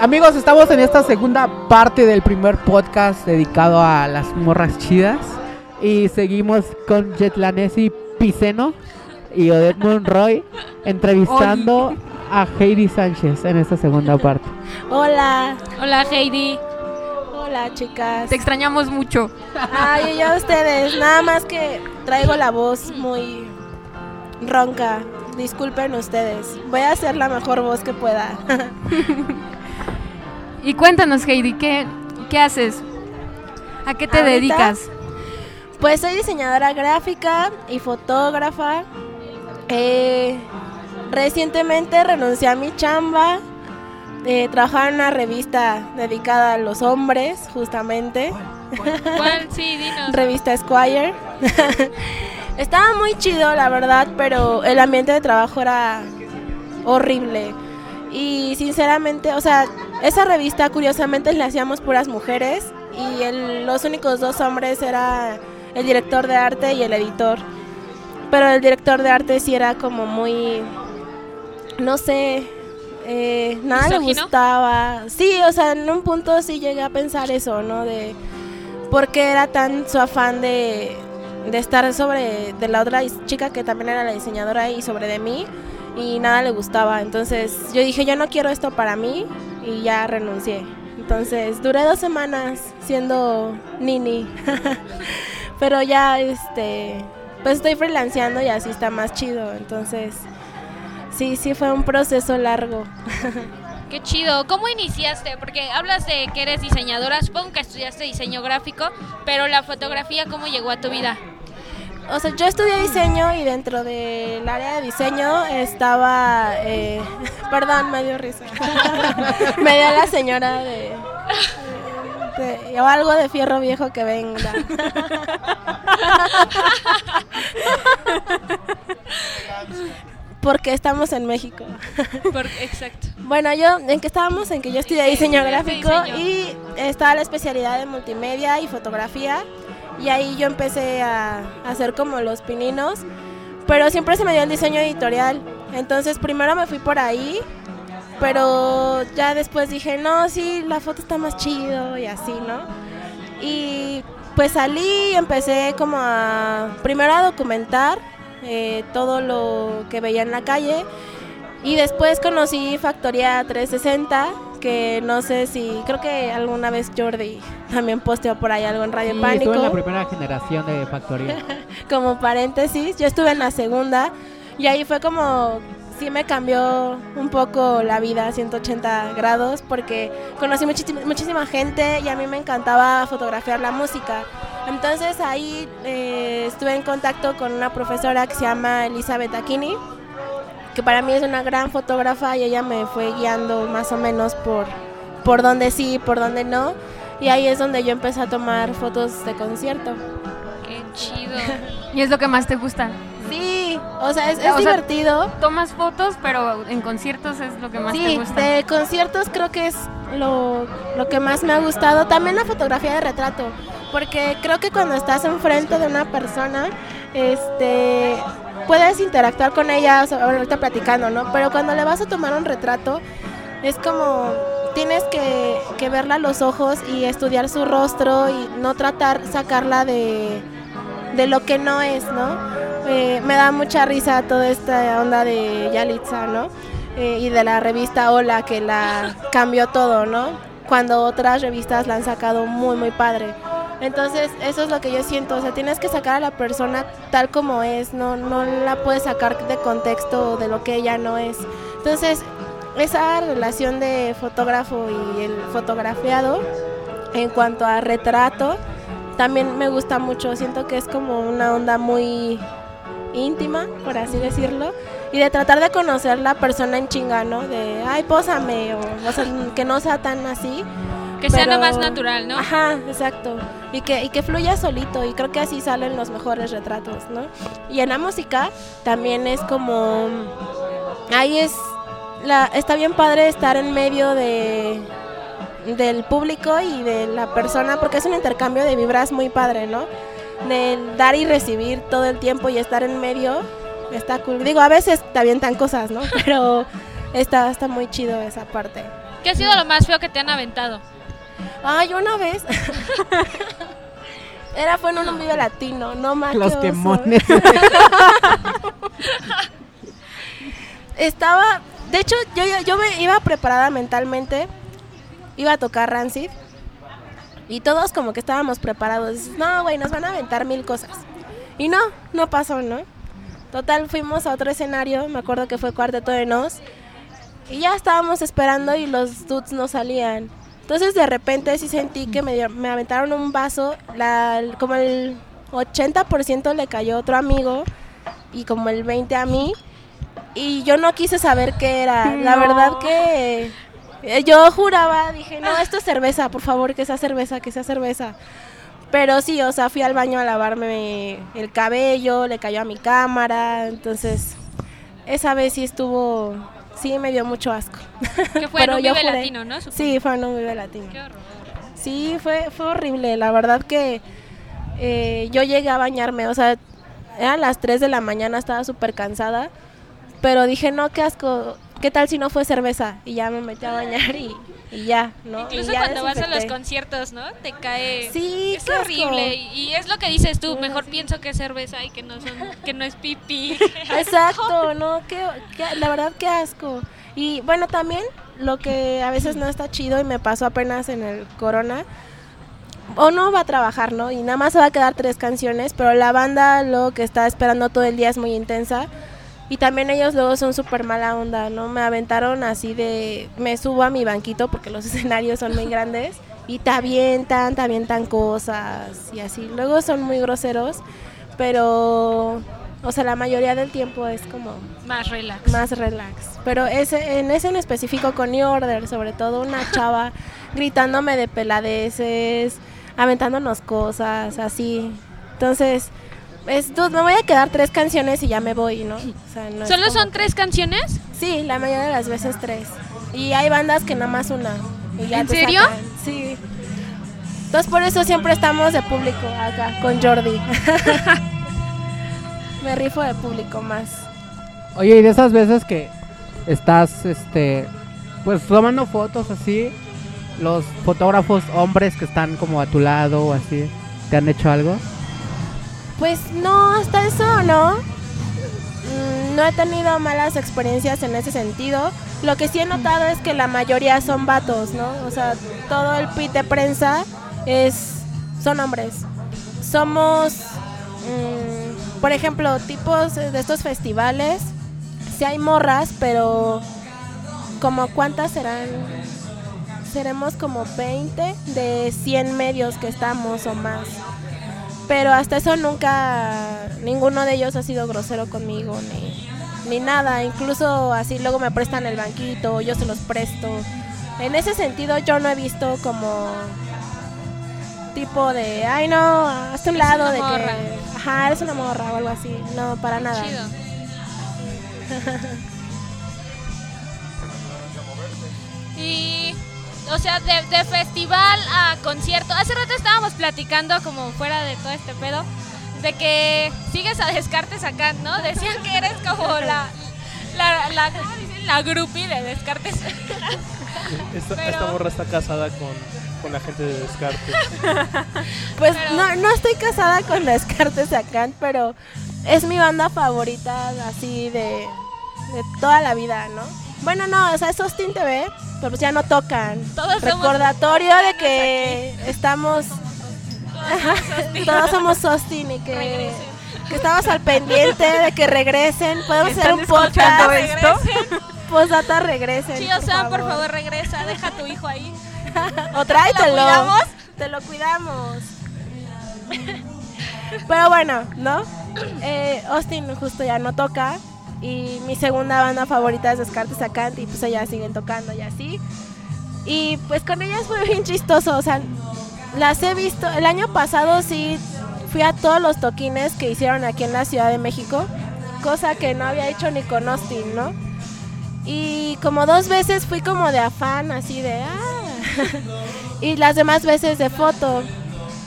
Amigos, estamos en esta segunda parte del primer podcast dedicado a las morras chidas. Y seguimos con Jetlanesi Piceno y Odette Monroy entrevistando a Heidi Sánchez en esta segunda parte. Hola, Hola Heidi, hola chicas. te extrañamos mucho. Ay, yo a ustedes, nada más que traigo la voz muy ronca. Disculpen ustedes. Voy a hacer la mejor voz que pueda. [laughs] Y cuéntanos Heidi, ¿qué, qué haces? ¿A qué te Ahorita, dedicas? Pues soy diseñadora gráfica y fotógrafa. Eh, recientemente renuncié a mi chamba. Eh, trabajaba en una revista dedicada a los hombres, justamente. ¿Cuál? Sí, dinos. revista Squire. [laughs] Estaba muy chido, la verdad, pero el ambiente de trabajo era horrible. Y sinceramente, o sea, esa revista curiosamente la hacíamos puras mujeres y el- los únicos dos hombres era el director de arte y el editor. Pero el director de arte sí era como muy, no sé, eh, nada le gustaba. Sí, o sea, en un punto sí llegué a pensar eso, ¿no? De por qué era tan su afán de, de estar sobre de la otra chica que también era la diseñadora y sobre de mí y nada le gustaba. Entonces yo dije, yo no quiero esto para mí y ya renuncié. Entonces duré dos semanas siendo nini, [laughs] pero ya este, pues estoy freelanceando y así está más chido. Entonces sí, sí fue un proceso largo. [laughs] Qué chido. ¿Cómo iniciaste? Porque hablas de que eres diseñadora, supongo que estudiaste diseño gráfico, pero la fotografía, ¿cómo llegó a tu vida? O sea, yo estudié diseño y dentro del área de diseño estaba, eh, [laughs] perdón, me dio risa. [laughs] me dio la señora de, de- o algo de fierro viejo que venga. [laughs] Porque estamos en México. Por- exacto. Bueno, yo, en que estábamos, en que yo estudié diseño gráfico diseño. y estaba la especialidad de multimedia y fotografía. Y ahí yo empecé a, hacer como los pininos, pero siempre se me dio el diseño editorial. Entonces primero me fui por ahí, pero ya después dije, no, sí, la foto está más chido y así, ¿no? Y pues salí y empecé como a, primero a documentar eh, todo lo que veía en la calle y después conocí Factoría 360, que no sé si, creo que alguna vez Jordi también posteó por ahí algo en Radio Sí, Pánico. estuve en la primera generación de Factoría. [laughs] como paréntesis, yo estuve en la segunda y ahí fue como, sí me cambió un poco la vida a 180 grados porque conocí muchísima, muchísima gente y a mí me encantaba fotografiar la música. Entonces ahí eh, estuve en contacto con una profesora que se llama Elizabeth Aquini, que para mí es una gran fotógrafa y ella me fue guiando más o menos por, por donde sí, por donde no. Y ahí es donde yo empecé a tomar fotos de concierto. Qué chido. [laughs] ¿Y es lo que más te gusta? Sí, o sea, es, O es sea, divertido. Tomas fotos, pero en conciertos es lo que más te Sí, gusta. de conciertos creo que es lo, lo que más me ha gustado. También la fotografía de retrato, porque creo que cuando estás enfrente de una persona, este, puedes interactuar con ella, ahorita platicando, ¿no? Pero cuando le vas a tomar un retrato, es como tienes que, que verla a los ojos y estudiar su rostro y no tratar sacarla de, de lo que no es, ¿no? Eh, me da mucha risa toda esta onda de Yalitza, ¿no? Eh, y de la revista Hola que la cambió todo, ¿no? Cuando otras revistas la han sacado muy, muy padre. Entonces, eso es lo que yo siento, o sea, tienes que sacar a la persona tal como es, no, no la puedes sacar de contexto de lo que ella no es. Entonces, esa relación de fotógrafo y el fotografiado en cuanto a retrato también me gusta mucho siento que es como una onda muy íntima por así decirlo y de tratar de conocer la persona en chinga no de ay pósame o, que no sea tan así Que sea pero- nomás natural, ¿no? Ajá, exacto. Y que, y que fluya solito. Y creo que así salen los mejores retratos, ¿no? Y en la música también es como. Ahí es. La, está bien padre estar en medio de del público y de la persona porque es un intercambio de vibras muy padre, ¿no? De dar y recibir todo el tiempo y estar en medio está cool. Digo, a veces te avientan cosas, ¿no? [laughs] Pero está, está muy chido esa parte. ¿Qué ha sido lo más feo que te han aventado? Ay, una vez. [laughs] Era fue en un vive latino, no más. Los. [laughs] Estaba, de hecho, yo, yo, yo me iba preparada mentalmente, iba a tocar Rancid y todos como que estábamos preparados. No, güey, nos van a aventar mil cosas. Y no, no pasó, ¿no? Total, fuimos a otro escenario, me acuerdo que fue Cuarteto de Nos, y ya estábamos esperando y los dudes no salían. Entonces de repente sí sentí que me, me aventaron un vaso, la, como el 80% le cayó a otro amigo y como el 20% a mí. Y yo no quise saber qué era. La verdad que eh, yo juraba, dije, no, esto es cerveza, por favor, que sea cerveza, que sea cerveza. Pero sí, o sea, fui al baño a lavarme el cabello, le cayó a mi cámara, entonces esa vez sí estuvo, sí me dio mucho asco. [laughs] Que fue en un Vive. Latino, ¿no? Supongo. Sí, fue en un Vive Latino. Qué horror. Sí, fue, fue horrible. La verdad que eh, yo llegué a bañarme, o sea, eran las 3 de la mañana, estaba súper cansada, pero dije, no, qué asco, ¿qué tal si no fue cerveza? Y ya me metí a bañar y, y ya, ¿no? Incluso ya cuando vas a los conciertos, ¿no? Te cae. Sí, es horrible. Y es lo que dices tú. Mejor pienso que es cerveza y que no son, que no es pipí. [laughs] Exacto, no, qué, qué- la verdad qué asco. Y bueno, también lo que a veces no está chido y me pasó apenas en el corona, o no va a trabajar, ¿no? Y nada más se va a quedar tres canciones, pero la banda lo que está esperando todo el día es muy intensa. Y también ellos luego son súper mala onda, ¿no? Me aventaron así de... Me subo a mi banquito porque los [laughs] escenarios son muy grandes y te avientan, te avientan cosas y así. Luego son muy groseros, pero, o sea, la mayoría del tiempo es como Más relax. más relax. Pero ese, en ese en específico con New Order, sobre todo una [laughs] chava gritándome de peladeces, aventándonos cosas, así. Entonces, es, dude, me voy a quedar tres canciones y ya me voy, ¿no? O sea, no ¿Solo son que- tres canciones? Sí, la mayoría de las veces tres. Y hay bandas que nada más una. y ya ¿En te serio? sacan. Sí. Entonces por eso siempre estamos de público acá con Jordi. [laughs] me rifo de público más. Oye, y de esas veces que estás, este, pues tomando fotos así, los fotógrafos hombres que están como a tu lado o así, ¿te han hecho algo? Pues no, hasta eso no. Mm, No he tenido malas experiencias en ese sentido. Lo que sí he notado es que la mayoría son vatos, ¿no? O sea, todo el pit de prensa es son hombres. Somos, mm, por ejemplo, tipos de estos festivales. Sí hay morras, pero como cuántas serán seremos como 20 de 100 medios que estamos o más. Pero hasta eso nunca, ninguno de ellos ha sido grosero conmigo, ni, ni nada. Incluso así luego me prestan el banquito, yo se los presto. En ese sentido yo no he visto como tipo de, ay no, hazte un lado de morra. que, ajá, eres una morra o algo así. No, para nada. Chido. [laughs] Y, o sea, de, de festival a concierto. Hace rato estábamos platicando, como fuera de todo este pedo, de que sigues a Descartes acá, ¿no? Decían que eres como la. La, la, ¿cómo dicen? La groupie de Descartes. [laughs] Esta, Pero- esta morra está casada con, con la gente de Descartes. [laughs] Pues Pero- no, no estoy casada con Descartes Acán, pero es mi banda favorita así de, de toda la vida, ¿no? Bueno, no, o sea, es Austin TV, pero pues ya no tocan. Todos somos Recordatorio de que estamos... [laughs] Todos somos Austin y que, Regresen. que estamos al pendiente de que regresen. Podemos hacer ¿Están un podcast. esto? Postdata regresen. Sí, o sea, por favor, regresa, deja a tu hijo ahí. [laughs] O tráetelo. ¿Lo cuidamos? Te lo cuidamos. Pero bueno, ¿no? Eh, Austin justo ya no toca. Y mi segunda banda favorita es Descartes Acant. Y pues ellas siguen tocando y así. Y pues con ellas fue bien chistoso. O sea, las he visto. El año pasado sí fui a todos los toquines que hicieron aquí en la Ciudad de México. Cosa que no había hecho ni con Austin, ¿no? Y como dos veces fui como de afán, así de ah. [laughs] y las demás veces de foto.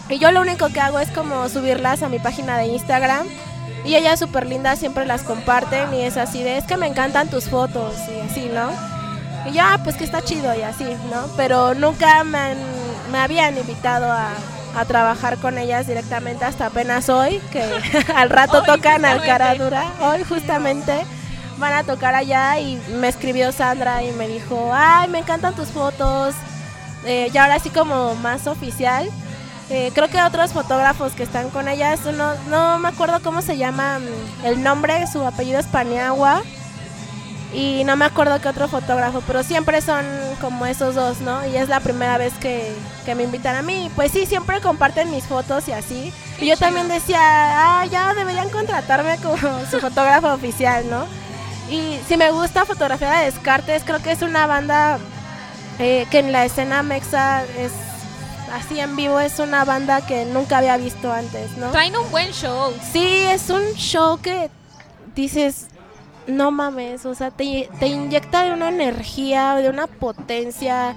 Y yo lo único que hago es como subirlas a mi página de Instagram. Y ellas súper lindas siempre las comparten y es así de, es que me encantan tus fotos y así, ¿no? Y ya, pues que está chido y así, ¿no? Pero nunca me, han- me habían invitado a, a trabajar con ellas directamente hasta apenas hoy, que [laughs] al rato Hoy, tocan al justamente. cara dura. Hoy justamente van a tocar allá y me escribió Sandra y me dijo, ay, me encantan tus fotos. Eh, y ahora sí como más oficial. Eh, creo que otros fotógrafos que están con ellas, no, no me acuerdo cómo se llama mm, el nombre, su apellido es Paniagua. Y no me acuerdo qué otro fotógrafo, pero siempre son como esos dos, ¿no? Y es la primera vez que, que me invitan a mí. Pues sí, siempre comparten mis fotos y así. Y yo también decía, ah, ya deberían contratarme como [laughs] su fotógrafo oficial, ¿no? Y si me gusta fotografiar a Descartes, creo que es una banda eh, que en la escena mexa es así en vivo, es una banda que nunca había visto antes, ¿no? Traen un buen show. Sí, es un show que dices, no mames, o sea, te, te inyecta de una energía, de una potencia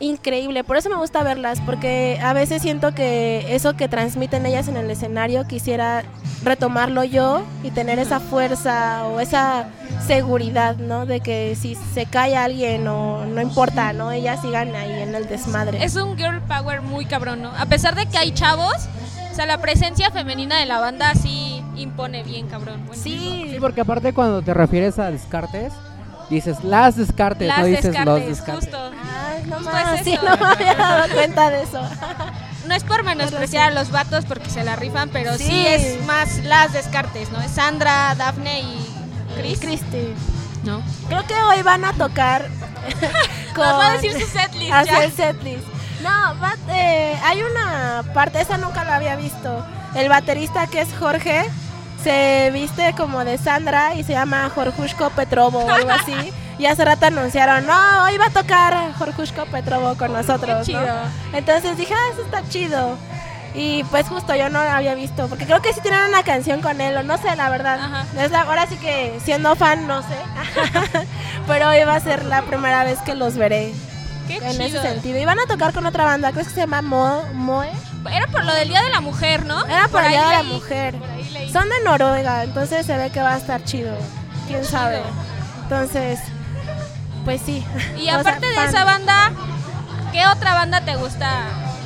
increíble. Por eso me gusta verlas, porque a veces siento que eso que transmiten ellas en el escenario quisiera retomarlo yo y tener esa fuerza o esa seguridad, ¿no? De que si se cae alguien o no importa, ¿no? Ellas sigan ahí en el desmadre. Es un girl power muy cabrón, ¿no? A pesar de que hay chavos, o sea, la presencia femenina de la banda sí impone bien, cabrón. Bueno, Sí, Sí, porque aparte cuando te refieres a descartes, dices las descartes, las no dices los descartes, descartes. justo. Ay, no Justo es sí, eso. no me había dado cuenta de eso. [laughs] No es por menospreciar a los vatos porque se la rifan, pero sí, Sí. es más las descartes, ¿no? Es Sandra, Dafne y Chris. Cristi. ¿No? Creo que hoy van a tocar [laughs] Nos va a decir su setlist hacer ya. el setlist. No, eh, hay una parte, esa nunca lo había visto. El baterista que es Jorge se viste como de Sandra y se llama Jorjushko Petrovo o algo así. [laughs] Y hace rato anunciaron, no, hoy va a tocar Jorjushko Petrovo con nosotros. Qué ¿no? chido. Entonces dije, ah, eso está chido. Y pues justo yo no lo había visto, porque creo que sí tienen una canción con él, o no sé, la verdad. Es la, ahora sí que siendo fan, no sé. [laughs] Pero hoy va a ser la primera vez que los veré. Qué en ese chido. sentido. Y van a tocar con otra banda, creo que se llama Mo- Moe. Era por lo del Día de la Mujer, ¿no? Era por, Por el Día de la. Mujer. Son de Noruega, entonces se ve que va a estar chido. ¿Quién sabe? Entonces, pues sí. Y [laughs] O sea, aparte de esa banda, ¿qué otra banda te gusta?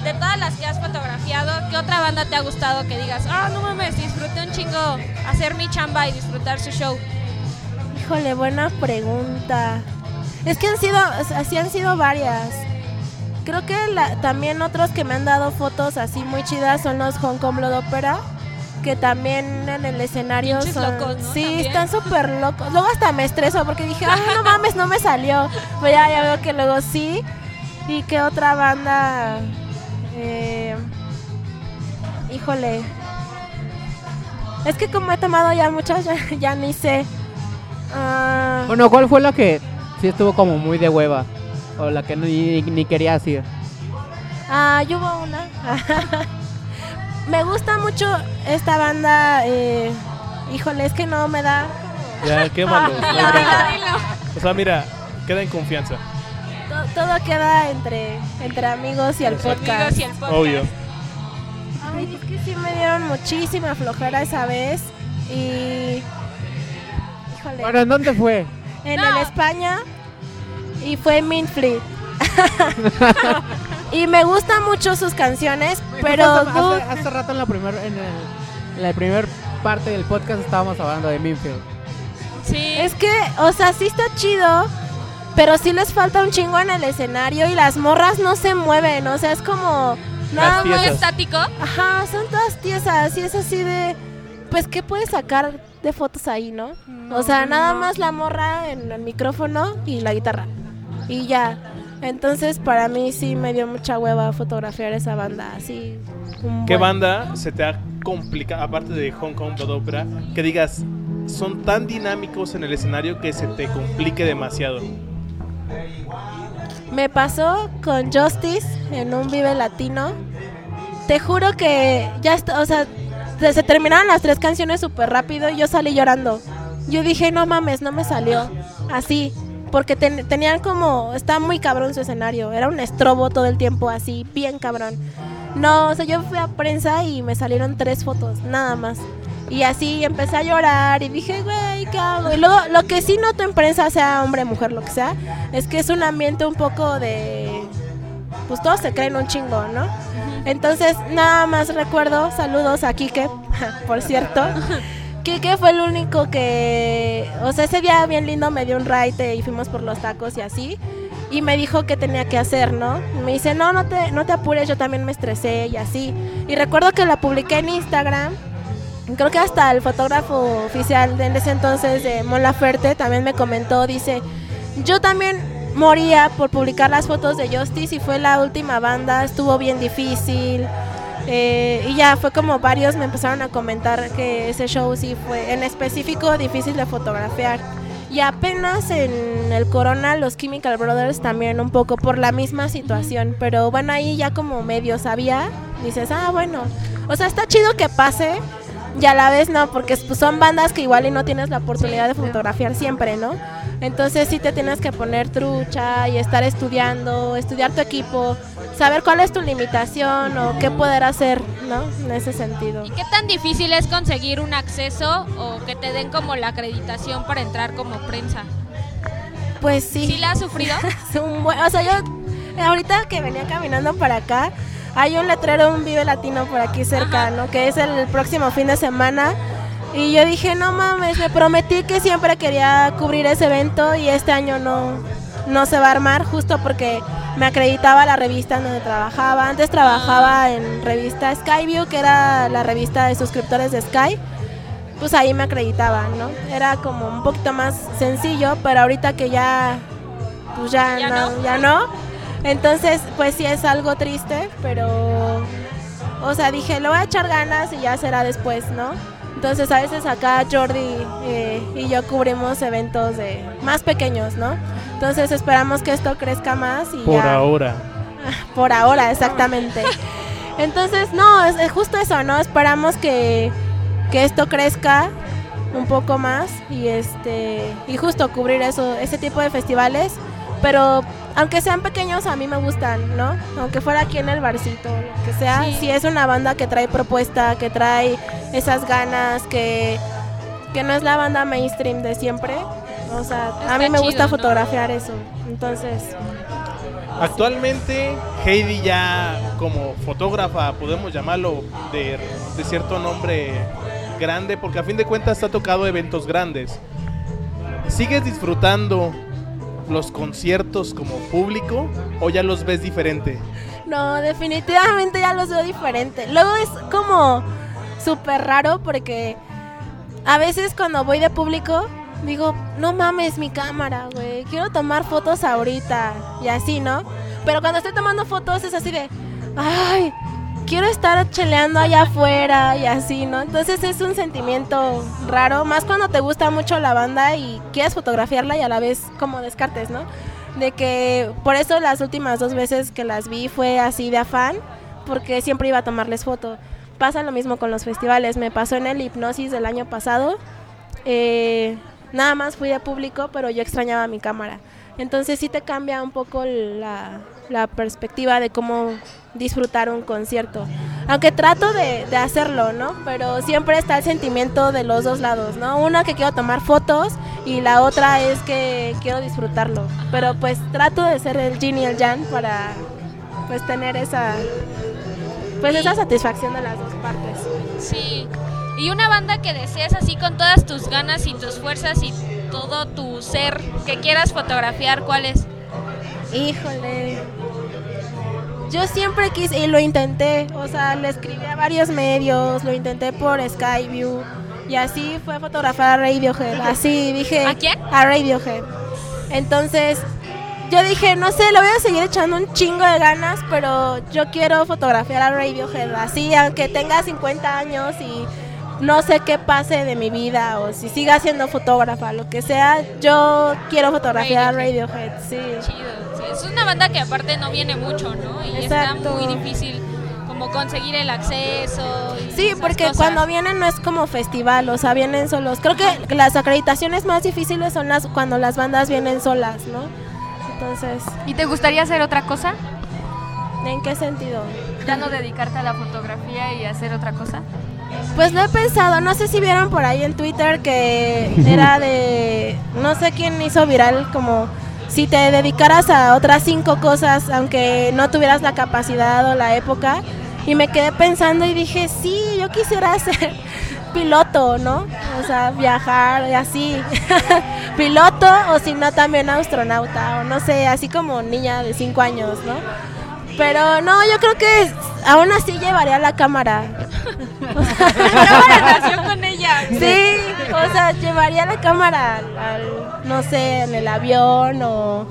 De todas las que has fotografiado, ¿qué otra banda te ha gustado que digas, ah, no mames, disfruté un chingo hacer mi chamba y disfrutar su show? Híjole, buena pregunta. Es que han sido, o sea, sí han sido varias. Creo que la- también otros que me han dado fotos así muy chidas son los Hong Kong Blood Opera, que también en el escenario Pinches son... locos, ¿no? Sí, También. están súper locos. Luego hasta me estreso porque dije, ay, no [laughs] mames, no me salió. Pero ya, ya veo que luego sí. ¿Y qué otra banda? Eh, híjole. Es que como he tomado ya muchas, ya, ya ni sé. Ah, Bueno, ¿cuál fue la que sí estuvo como muy de hueva? O la que ni, ni querías ir. Ah, yo hubo una. [laughs] me gusta mucho esta banda. eh, híjole, es que no me da. Ya, [laughs] quémalo. bronca. dilo. O sea, mira, queda en confianza. To- todo queda entre, entre amigos y el podcast. Amigos y el podcast. Obvio. Ay, es que sí me dieron muchísima flojera esa vez. Y. Híjole. Bueno, ¿en dónde fue? en el España y fue Minfleet. [laughs] y me gustan mucho sus canciones, pero hace, rato en la primer en, el- en la primera parte del podcast estábamos hablando de Minfield. Sí. es que, o sea, sí está chido, pero sí les falta un chingo en el escenario y las morras no se mueven, o sea, es como nada piezas. estático. Ajá, son todas tiesas y es así de pues qué puedes sacar de fotos ahí, ¿no? o sea, nada más la morra en el micrófono y la guitarra. Y ya. Entonces, para mí sí me dio mucha hueva fotografiar esa banda así. ¿Qué buen. banda se te ha complicado, aparte de Hong Kong Blood Opera, que digas, son tan dinámicos en el escenario que se te complique demasiado? Me pasó con Justice en un Vive Latino. Te juro que ya está, o sea, se, se terminaron las tres canciones súper rápido y yo salí llorando. Yo dije, no mames, no me salió. Así. Porque ten- tenían como, está muy cabrón su escenario. Era un estrobo todo el tiempo así, bien cabrón. No, o sea, yo fui a prensa y me salieron tres fotos, nada más. Y así empecé a llorar y dije, güey, ¿qué hago? Y luego, lo que sí noto en prensa, sea hombre, mujer, lo que sea, es que es un ambiente un poco de... Pues todos se creen un chingo, ¿no? Entonces, nada más recuerdo, saludos a Kike, [laughs] por cierto. [laughs] Kike fue el único que, o sea, ese día bien lindo me dio un ride y fuimos por los tacos y así. Y me dijo qué tenía que hacer, ¿no? Y me dice, no, no te, no te apures, yo también me estresé y así. Y recuerdo que la publiqué en Instagram. Creo que hasta el fotógrafo oficial de ese entonces de Mon Laferte también me comentó, dice, yo también moría por publicar las fotos de Justice y fue la última banda, estuvo bien difícil. Eh, y ya fue como varios me empezaron a comentar que ese show sí fue en específico difícil de fotografiar. Y apenas en el Corona los Chemical Brothers también un poco por la misma situación. Pero bueno, ahí ya como medio sabía, dices, ah, bueno. O sea, está chido que pase y a la vez no, porque pues, son bandas que igual y no tienes la oportunidad de fotografiar siempre, ¿no? Entonces sí te tienes que poner trucha y estar estudiando, estudiar tu equipo, saber cuál es tu limitación o qué poder hacer, ¿no? En ese sentido. ¿Y qué tan difícil es conseguir un acceso o que te den como la acreditación para entrar como prensa? Pues sí. ¿Sí la has sufrido? [laughs] Un buen- o sea, yo ahorita que venía caminando para acá, hay un letrero, un Vive Latino por aquí cerca, ¿no? Que es el próximo fin de semana. Y yo dije, no mames, me prometí que siempre quería cubrir ese evento y este año no, no se va a armar justo porque me acreditaba la revista en donde trabajaba. Antes trabajaba en revista Skyview, que era la revista de suscriptores de Sky. Pues ahí me acreditaban, ¿no? Era como un poquito más sencillo, pero ahorita que ya pues ya, ¿Ya no, no? ya no. Entonces, pues sí es algo triste, pero, o sea, dije, lo voy a echar ganas y ya será después, ¿no? Entonces a veces acá Jordi eh, y yo cubrimos eventos de más pequeños, ¿no? Entonces esperamos que esto crezca más y Por ya- ahora. [laughs] por ahora, exactamente. [laughs] Entonces, no, es, es justo eso, ¿no? Esperamos que, que esto crezca un poco más y este y justo cubrir eso, ese tipo de festivales, pero aunque sean pequeños a mí me gustan, ¿no? Aunque fuera aquí en el barcito, lo que sea, Sí. si es una banda que trae propuesta, que trae esas ganas, que, que no es la banda mainstream de siempre. O sea, a mí me chido, gusta ¿no? fotografiar eso. Entonces, Actualmente, Heidi ya como fotógrafa, podemos llamarlo de, de cierto nombre grande, porque a fin de cuentas ha tocado eventos grandes. ¿Sigues disfrutando los conciertos como público o ya los ves diferente? No, definitivamente ya los veo diferente. Luego es como súper raro porque a veces cuando voy de público digo, no mames mi cámara, güey, quiero tomar fotos ahorita y así, ¿no? Pero cuando estoy tomando fotos es así de, ay, quiero estar cheleando allá afuera y así, ¿no? Entonces es un sentimiento raro, más cuando te gusta mucho la banda y quieres fotografiarla y a la vez como descartes, ¿no? De que por eso las últimas dos veces que las vi fue así de afán, porque siempre iba a tomarles foto. Pasa lo mismo con los festivales, me pasó en el hipnosis del año pasado. eh, nada más fui de público, pero yo extrañaba mi cámara. Entonces sí te cambia un poco la, la perspectiva de cómo disfrutar un concierto. Aunque trato de, de hacerlo, ¿no? Pero siempre está el sentimiento de los dos lados, ¿no? Una que quiero tomar fotos y la otra es que quiero disfrutarlo. Pero pues trato de ser el Jin y el Jan para pues tener esa pues esa satisfacción de las dos partes. Sí. Y una banda que deseas así con todas tus ganas y tus fuerzas y todo tu ser que quieras fotografiar, ¿cuál es? Híjole. Yo siempre quise y lo intenté, o sea, le escribí a varios medios, lo intenté por Skyview y así fue a fotografar a Radiohead. Así dije. ¿A quién? A Radiohead. Entonces, yo dije, no sé, le voy a seguir echando un chingo de ganas, pero yo quiero fotografiar a Radiohead así, aunque tenga 50 años y no sé qué pase de mi vida o si siga siendo fotógrafa, lo que sea, yo quiero fotografiar a Radiohead, sí. Chido. Sí, es una banda que aparte no viene mucho, ¿no? Y Exacto. está muy difícil como conseguir el acceso. y Sí, porque cosas. cuando vienen no es como festival, o sea, vienen solos. Creo que las acreditaciones más difíciles son las cuando las bandas vienen solas, ¿no? Entonces, ¿Y te gustaría hacer otra cosa? ¿en qué sentido? ¿Ya no dedicarte a la fotografía y hacer otra cosa? Pues lo he pensado, no sé si vieron por ahí en Twitter que [laughs] era de, no sé quién hizo viral como si te dedicaras a otras cinco cosas, aunque no tuvieras la capacidad o la época. Y me quedé pensando y dije, sí, yo quisiera [laughs] ser piloto, ¿no? O sea, viajar y así. [laughs] piloto o si no también astronauta o no sé, así como niña de cinco años, ¿no? Pero no, yo creo que aún así llevaría la cámara. [laughs] [laughs] relación con ella. Sí, o sea, llevaría la cámara al, al, no sé, en el avión o,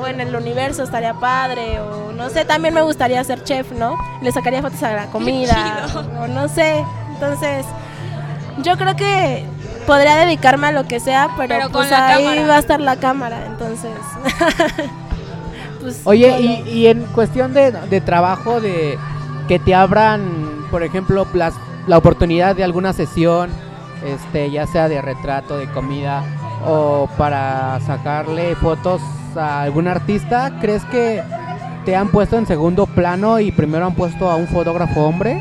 o en el universo estaría padre o no sé, también me gustaría ser chef, ¿no? Le sacaría fotos a la comida o no sé. Entonces, yo creo que podría dedicarme a lo que sea, pero, pues ahí cámara. va a estar la cámara, entonces. [laughs] pues, Oye, y, y en cuestión de, de trabajo, de que te abran, por ejemplo, las- la oportunidad de alguna sesión, este, ya sea de retrato, de comida, o para sacarle fotos a algún artista, ¿crees que te han puesto en segundo plano y primero han puesto a un fotógrafo hombre?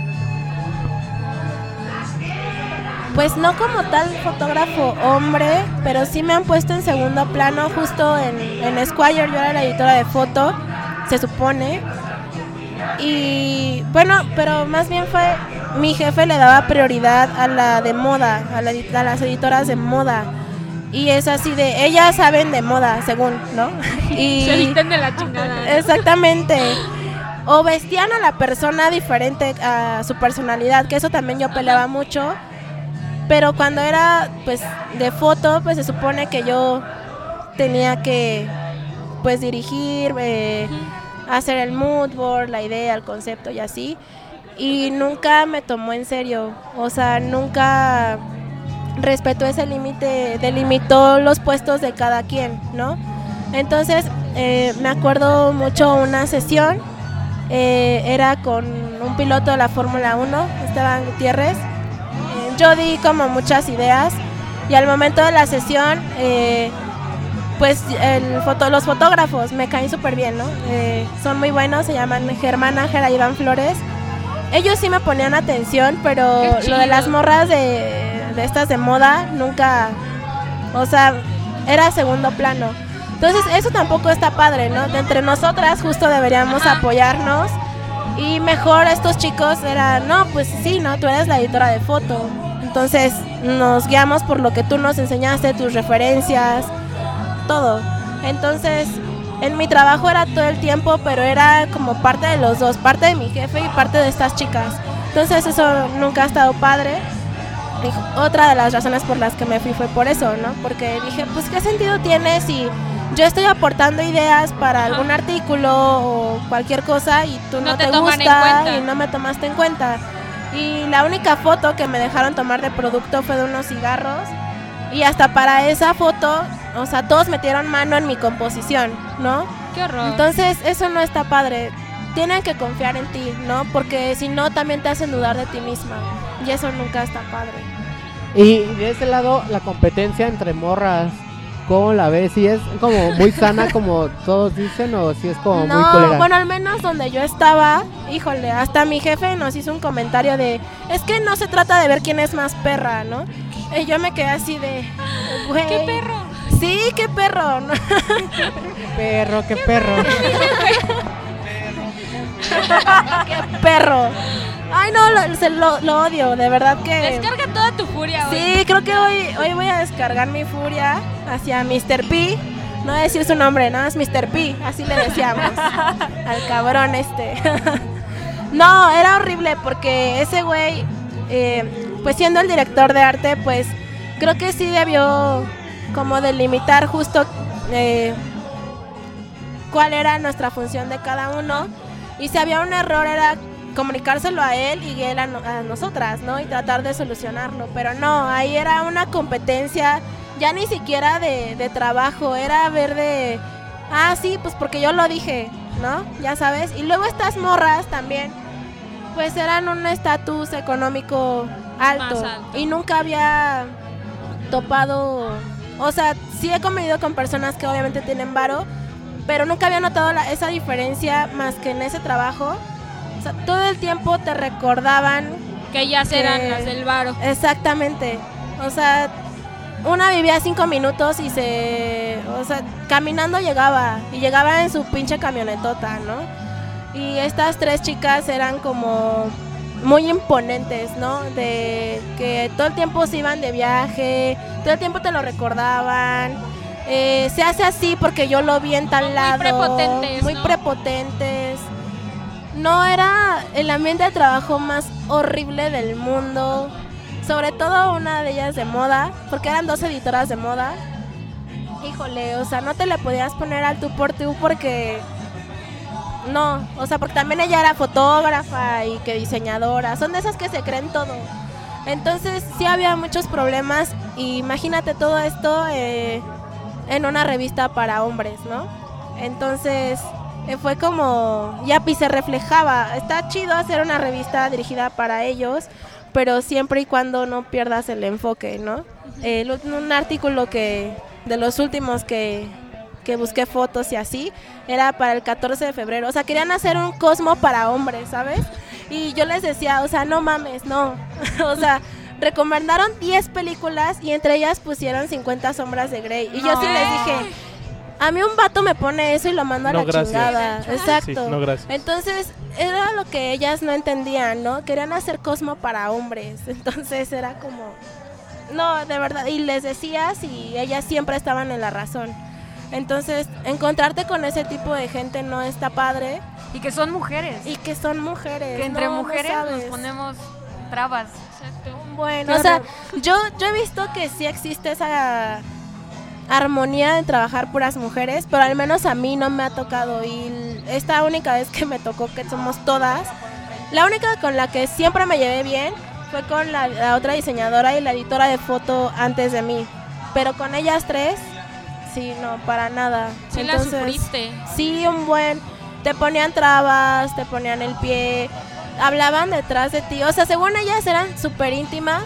Pues no como tal fotógrafo hombre, pero sí me han puesto en segundo plano justo en, en Squire, yo era la editora de foto, se supone. Y bueno, pero más bien fue, mi jefe le daba prioridad a la de moda, a, la a las editoras de moda. Y es así de, ellas saben de moda, según, ¿no? [laughs] Y Se visten de la chingada. Exactamente. O vestían a la persona diferente a su personalidad, que eso también yo peleaba mucho. Pero cuando era pues de foto, pues se supone que yo tenía que pues dirigir, eh, hacer el mood board, la idea, el concepto y así. Y nunca me tomó en serio, o sea, nunca respetó ese límite, delimitó los puestos de cada quien, ¿no? Entonces, eh, me acuerdo mucho una sesión, eh, era con un piloto de la Fórmula 1, Esteban Gutiérrez. Yo di como muchas ideas y al momento de la sesión, eh, pues el foto, los fotógrafos me caen súper bien, ¿no? Eh, son muy buenos, se llaman Germán Ángela y Iván Flores. Ellos sí me ponían atención, pero lo de las morras de, de estas de moda nunca, o sea, era segundo plano. Entonces eso tampoco está padre, ¿no? De entre nosotras justo deberíamos Ajá. apoyarnos y mejor estos chicos eran, no, pues sí, ¿no? Tú eres la editora de foto. Entonces nos guiamos por lo que tú nos enseñaste, tus referencias, todo. Entonces en mi trabajo era todo el tiempo, pero era como parte de los dos, parte de mi jefe y parte de estas chicas. Entonces eso nunca ha estado padre. Y otra de las razones por las que me fui fue por eso, ¿no? Porque dije, pues qué sentido tiene si yo estoy aportando ideas para algún artículo o cualquier cosa y tú no, No te te, gusta y no me tomaste en cuenta. Y la única foto que me dejaron tomar de producto fue de unos cigarros y hasta para esa foto, o sea, todos metieron mano en mi composición, ¿no? Qué horror. Entonces, eso no está padre. Tienen que confiar en ti, ¿no? Porque si no, también te hacen dudar de ti misma. Y eso nunca está padre. Y de ese lado, la competencia entre morras, ¿cómo la ves? ¿Si es como muy sana como todos dicen o si es como muy no, colera? bueno, al menos donde yo estaba, híjole, hasta mi jefe nos hizo un comentario de, es que no se trata de ver quién es más perra, ¿no? Y yo me quedé así de, güey. ¿Qué perro? Sí, qué perro. ¿no? Qué perro, qué perro. [laughs] qué perro. Ay, no, lo, se- lo- lo odio, de verdad que... Descarga toda tu furia hoy. Sí, creo que hoy, hoy voy a descargar mi furia hacia Mr. P. No voy a decir su nombre, no, es Mr. P, así le decíamos [laughs] al cabrón este. [laughs] no, era horrible porque ese güey, eh, pues siendo el director de arte, pues creo que sí debió como delimitar justo eh, cuál era nuestra función de cada uno. Y si había un error era comunicárselo a él y él a, no- a nosotras, ¿no? Y tratar de solucionarlo. Pero no, ahí era una competencia ya ni siquiera de, de trabajo, era ver de, ah, sí, pues porque yo lo dije, ¿no? Ya sabes. Y luego estas morras también, pues eran un estatus económico alto. y nunca había topado, o sea, sí he convivido con personas que obviamente tienen varo, pero nunca había notado la- esa diferencia más que en ese trabajo. Sea, todo el tiempo te recordaban Que ellas eran que- las del varo. Exactamente. O sea, una vivía cinco minutos y se. O sea, caminando llegaba. Y llegaba en su pinche camionetota, ¿no? Y estas tres chicas eran como muy imponentes, ¿no? De que todo el tiempo se iban de viaje, todo el tiempo te lo recordaban. Eh, se hace así porque yo lo vi en tal Muy lado. prepotentes, Muy ¿no? prepotentes. No era el ambiente de trabajo más horrible del mundo. Sobre todo una de ellas de moda, porque eran dos editoras de moda. Híjole, o sea, no te le podías poner al tú por tú porque no, o sea, porque también ella era fotógrafa y que diseñadora, son de esas que se creen todo. Entonces sí había muchos problemas y imagínate todo esto eh, en una revista para hombres, ¿no? Entonces fue como, ya y se reflejaba, está chido hacer una revista dirigida para ellos, pero siempre y cuando no pierdas el enfoque, ¿no? El un artículo que, de los últimos que, que busqué fotos y así, era para el 14 de febrero. O sea, querían hacer un cosmo para hombres, ¿sabes? Y yo les decía, o sea, no mames, no. [laughs] o sea, recomendaron 10 películas y entre ellas pusieron 50 sombras de Grey. Y yo sí les dije, a mí un vato me pone eso y lo mando a No, la gracias. chingada. Exacto. Sí, no, gracias. Entonces, era lo que ellas no entendían, ¿no? Querían hacer Cosmo para hombres. [laughs] Entonces era como, no, de verdad. Y les decías y ellas siempre estaban en la razón. Entonces, encontrarte con ese tipo de gente no está padre. Y que son mujeres. Y que son mujeres. Que entre no, no mujeres nos ponemos trabas. Bueno, Qué o sea, yo, yo he visto que sí existe esa armonía de trabajar puras mujeres, pero al menos a mí no me ha tocado y esta única vez que me tocó que somos todas, la única con la que siempre me llevé bien fue con la, la otra diseñadora y la editora de foto antes de mí, pero con ellas tres, sí, no, para nada. Sí la sufriste. Sí, un buen, te ponían trabas, te ponían el pie, hablaban detrás de ti, o sea, según ellas eran súper íntimas.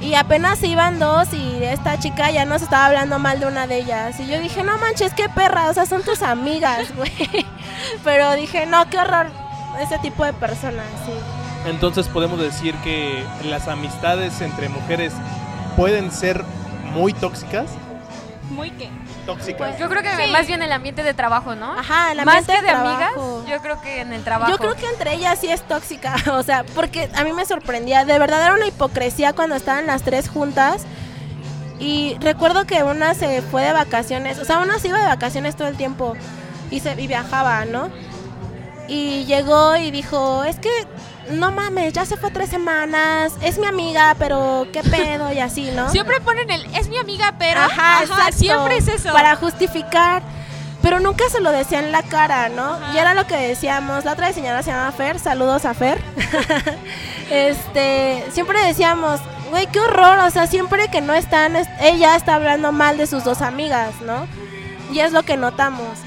Y apenas iban dos y esta chica ya nos estaba hablando mal de una de ellas. Y yo dije, no manches, qué perra, o sea, son tus amigas, [laughs] güey. Pero dije, no, qué horror, ese tipo de personas, sí. Entonces podemos decir que las amistades entre mujeres pueden ser muy tóxicas. Muy que. Tóxicas. Yo creo que Sí. más bien el ambiente de trabajo, ¿no? Ajá, el Más ambiente que de de trabajo. amigas, yo creo que en el trabajo. Yo creo que entre ellas sí es tóxica, [laughs] o sea, porque a mí me sorprendía, de verdad era una hipocresía cuando estaban las tres juntas. Y recuerdo que una se fue de vacaciones, o sea, una se iba de vacaciones todo el tiempo y se y viajaba, ¿no? Y llegó y dijo, es que no mames, ya se fue tres semanas, es mi amiga, pero qué pedo y así, ¿no? Siempre ponen el es mi amiga, pero. Ajá, exacto, siempre es eso. Para justificar. Pero nunca se lo decía en la cara, ¿no? Y era lo que decíamos. La otra diseñadora se llama Fer. Saludos a Fer. [laughs] este, siempre decíamos, güey, qué horror. O sea, siempre que no están, es- ella está hablando mal de sus dos amigas, ¿no? Y es lo que notamos.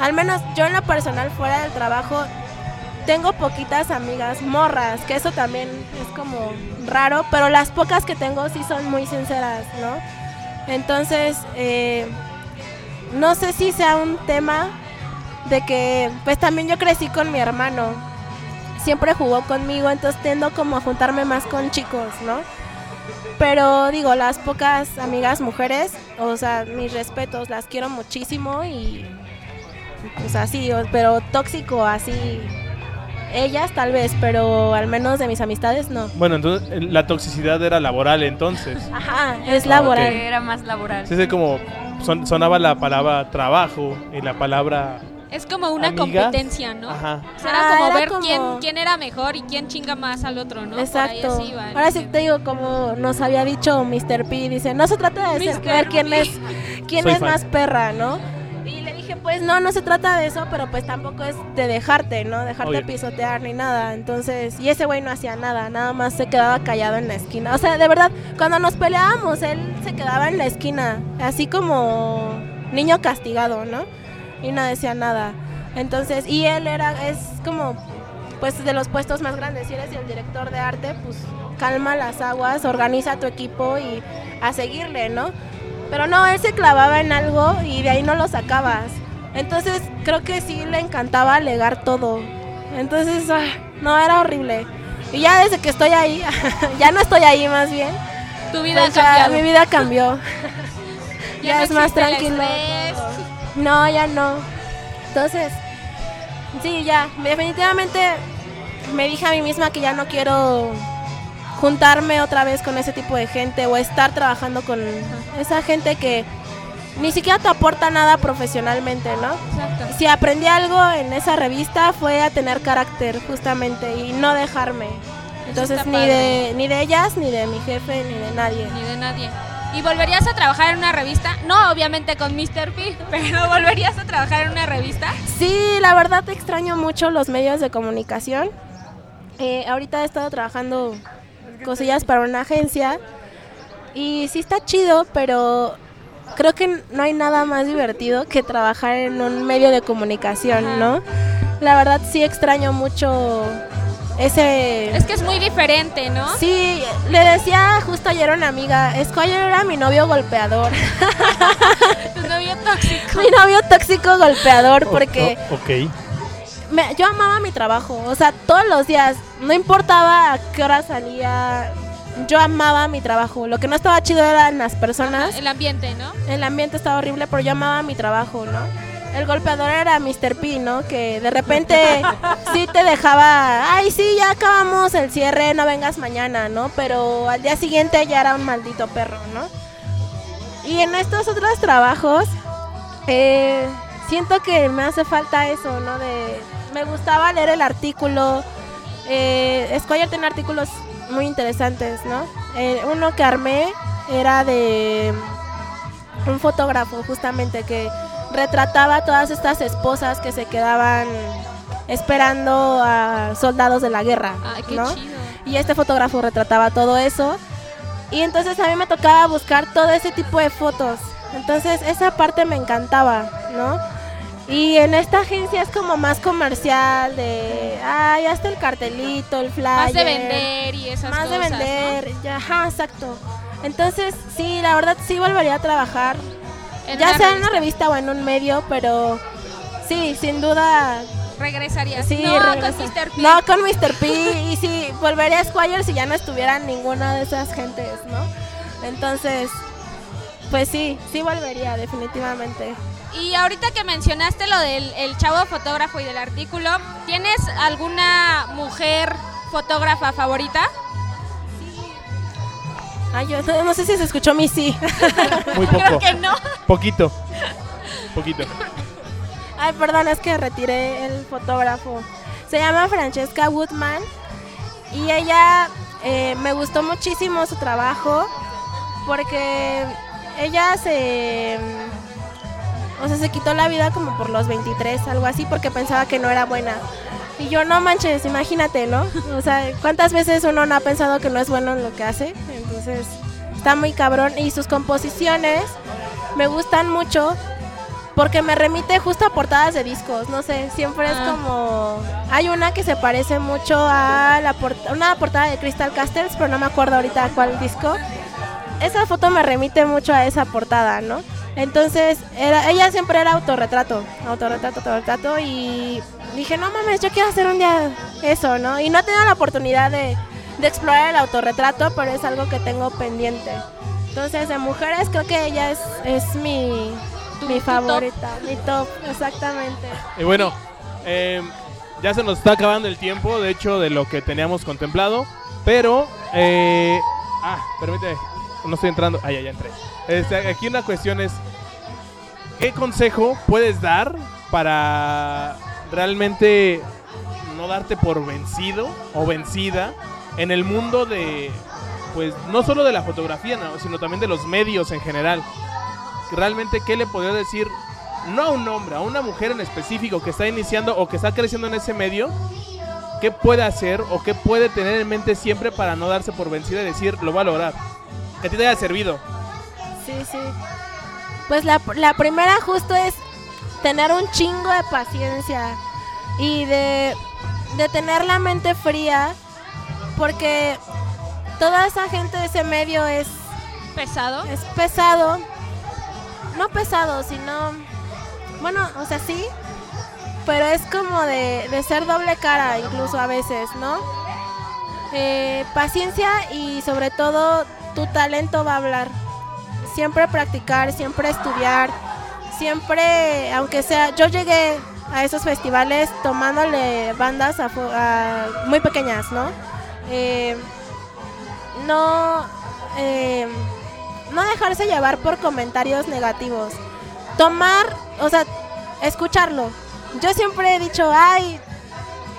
Al menos yo en lo personal, fuera del trabajo, tengo poquitas amigas morras, que eso también es como raro, pero las pocas que tengo sí son muy sinceras, ¿no? Entonces, eh, no sé si sea un tema de que, pues también yo crecí con mi hermano, siempre jugó conmigo, entonces tiendo como a juntarme más con chicos, ¿no? Pero digo, las pocas amigas mujeres, o sea, mis respetos, las quiero muchísimo y pues así, pero tóxico así. Ellas tal vez, pero al menos de mis amistades no. Bueno, entonces eh, la toxicidad era laboral entonces. [laughs] Ajá, es Ah, laboral. ok. Era más laboral. Sí, sí, como son- sonaba la palabra trabajo y la palabra... Es como una Amigas. competencia, ¿no? Ajá. O sea, era Ah, como era ver como- Quién, quién era mejor y quién chinga más al otro, ¿no? Exacto. así iba el Ahora sí te digo, como nos había dicho Mr. P, dice, no se trata de ser- ver quién es, quién Soy es fan. más perra, ¿no? Dije, pues no, no se trata de eso, pero pues tampoco es de dejarte, ¿no? Dejarte Oye. pisotear ni nada. Entonces, y ese güey no hacía nada, nada más se quedaba callado en la esquina. O sea, de verdad, cuando nos peleábamos, él se quedaba en la esquina, así como niño castigado, ¿no? Y no decía nada. Entonces, y él era, es como, pues de los puestos más grandes. Si eres el director de arte, pues calma las aguas, organiza tu equipo y a seguirle, ¿no? Pero no, él se clavaba en algo y de ahí no lo sacabas. Entonces, creo que sí le encantaba alegar todo. Entonces, ah, no, era horrible. Y ya desde que estoy ahí, [laughs] ya no estoy ahí más bien. Tu vida pues ya. Mi vida cambió. [laughs] [laughs] Ya ya no es más tranquilo. No, ya no. Entonces, sí, ya, definitivamente me dije a mí misma que ya no quiero juntarme otra vez con ese tipo de gente o estar trabajando con esa gente que ni siquiera te aporta nada profesionalmente, ¿no? Exacto. Si aprendí algo en esa revista fue a tener carácter justamente y no dejarme. Entonces ni de ni de ellas, ni de mi jefe, ni de nadie. Ni de nadie. ¿Y volverías a trabajar en una revista? No, obviamente con Mr. P, [laughs] pero ¿volverías a trabajar en una revista? Sí, la verdad extraño mucho los medios de comunicación. Eh, ahorita he estado trabajando cosillas para una agencia y sí está chido, pero creo que no hay nada más divertido que trabajar en un medio de comunicación, ¿no? La verdad sí extraño mucho ese... Es que es muy diferente, ¿no? Sí, le decía justo ayer a una amiga, Squire era mi novio golpeador. [laughs] Tu novio tóxico. mi novio tóxico golpeador porque... O- ok. Me- yo amaba mi trabajo, o sea, todos los días, no importaba a qué hora salía, yo amaba mi trabajo. Lo que no estaba chido eran las personas, El ambiente, ¿no? el ambiente estaba horrible, pero yo amaba mi trabajo, ¿no? El golpeador era Mr. P, ¿no? Que de repente [laughs] sí te dejaba, ay, sí, ya acabamos el cierre, no vengas mañana, ¿no? Pero al día siguiente ya era un maldito perro, ¿no? Y en estos otros trabajos, eh, siento que me hace falta eso, ¿no? De, me gustaba leer el artículo. Eh, Squire tiene artículos muy interesantes, ¿no? Eh, uno que armé era de un fotógrafo justamente que retrataba a todas estas esposas que se quedaban esperando a soldados de la guerra, Ay, qué ¿no? chido. Y este fotógrafo retrataba todo eso. Y entonces a mí me tocaba buscar todo ese tipo de fotos. Entonces esa parte me encantaba, ¿no? Y en esta agencia es como más comercial de, ah, ya está el cartelito, el flyer. Más de vender y esas Más de cosas, ¿no? vender, ya, ajá, exacto. Entonces, sí, la verdad sí volvería a trabajar. En ya sea en una revista o en un medio, pero sí, sin duda Regresarías. Sí, no, regresa. con Mr. P. No, con Mr. P. Y sí, volvería a Squire si ya no estuviera ninguna de esas gentes, ¿no? Entonces, pues sí, sí volvería, definitivamente. Y ahorita que mencionaste lo del el chavo fotógrafo y del artículo, ¿tienes alguna mujer fotógrafa favorita? Ay, yo no, no sé si se escuchó mi sí. Muy [laughs] poco. Creo que no. Poquito. Poquito. Ay, perdón, es que retiré el fotógrafo. Se llama Francesca Woodman y ella eh, me gustó muchísimo su trabajo porque ella se o sea, se quitó la vida como por los 23, algo así, porque pensaba que no era buena. Y yo, no manches, imagínate, ¿no? O sea, ¿cuántas veces uno no ha pensado que no es bueno en lo que hace? Entonces, está muy cabrón. Y sus composiciones me gustan mucho porque me remite justo a portadas de discos. No sé, siempre es Ah. como. Hay una que se parece mucho a la port- una portada de Crystal Castles, pero no me acuerdo ahorita cuál disco. Esa foto me remite mucho a esa portada, ¿no? Entonces, era, ella siempre era autorretrato, autorretrato, autorretrato, y dije, no mames, yo quiero hacer un día eso, ¿no? Y no he tenido la oportunidad de, de explorar el autorretrato, pero es algo que tengo pendiente. Entonces, de mujeres, creo que ella es, es mi, mi favorita, mi top, exactamente. Y bueno, eh, ya se nos está acabando el tiempo, de hecho, de lo que teníamos contemplado. Pero, eh, ah, permíteme, no estoy entrando. Ah, ya, entré. Este, aquí una cuestión es, ¿qué consejo puedes dar para realmente no darte por vencido o vencida en el mundo de, pues, no solo de la fotografía, no, sino también de los medios en general? realmente qué le podría decir no a un hombre, a una mujer en específico que está iniciando o que está creciendo en ese medio, qué puede hacer o qué puede tener en mente siempre para no darse por vencida y decir, lo va a lograr. Que a ti te haya servido. Sí, sí. Pues la, la primera justo es tener un chingo de paciencia y de, de tener la mente fría porque toda esa gente de ese medio es pesado. Es pesado. No pesado, sino bueno, o sea, sí, pero es como de, de ser doble cara incluso a veces, ¿no? Eh, paciencia y sobre todo tu talento va a hablar. Siempre practicar, siempre estudiar, siempre, aunque sea, yo llegué a esos festivales tomándole bandas muy pequeñas, ¿no? Eh, no, eh, no dejarse llevar por comentarios negativos. Tomar, o sea, escucharlo. Yo siempre he dicho, ay,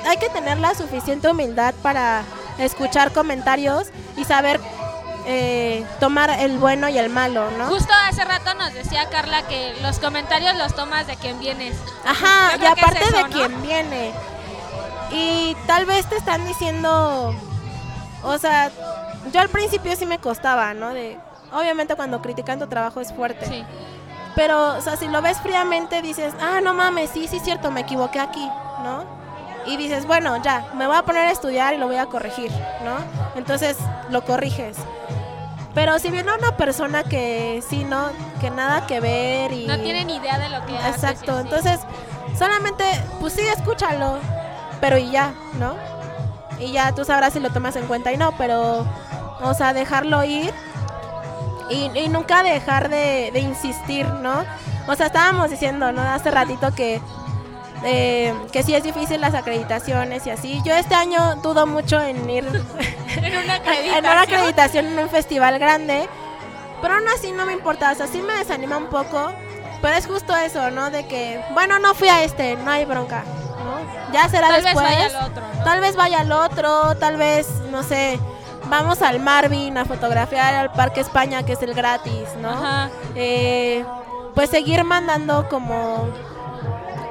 hay que tener la suficiente humildad para escuchar comentarios y saber eh, tomar el bueno y el malo, ¿no? Justo hace rato nos decía Carla que los comentarios los tomas de quien vienes. Ajá, y es aparte eso, de ¿no? quien viene. Y tal vez te están diciendo, o sea, yo al principio sí me costaba, ¿no? De, obviamente cuando critican tu trabajo es fuerte. Pero, o sea, si lo ves fríamente dices, ah, no mames, sí, sí es cierto, me equivoqué aquí, ¿no? Y dices, bueno, ya, me voy a poner a estudiar y lo voy a corregir, ¿no? Entonces lo corriges. Pero si viene una persona que sí, no, que nada que ver y... No tiene ni idea de lo que haces. Exacto, entonces solamente, pues sí, escúchalo, pero y ya, ¿no? Y ya tú sabrás si lo tomas en cuenta y no, pero, o sea, dejarlo ir y, y nunca dejar de, de insistir, ¿no? O sea, estábamos diciendo, ¿no? Hace ratito que, eh, que sí es difícil las acreditaciones y así. Yo este año dudo mucho en ir [laughs] en una [laughs] en una acreditación en un festival grande. Pero aún así no me importa, o sea, sí me desanima un poco. Pero es justo eso, ¿no? De que, bueno, no fui a este, no hay bronca, ¿no? Ya será Tal vez después. vaya al otro, ¿no? Tal vez vaya al otro, tal vez, no sé, vamos al Marvin a fotografiar al Parque España, que es el gratis, ¿no? Ajá. Eh, pues seguir mandando como...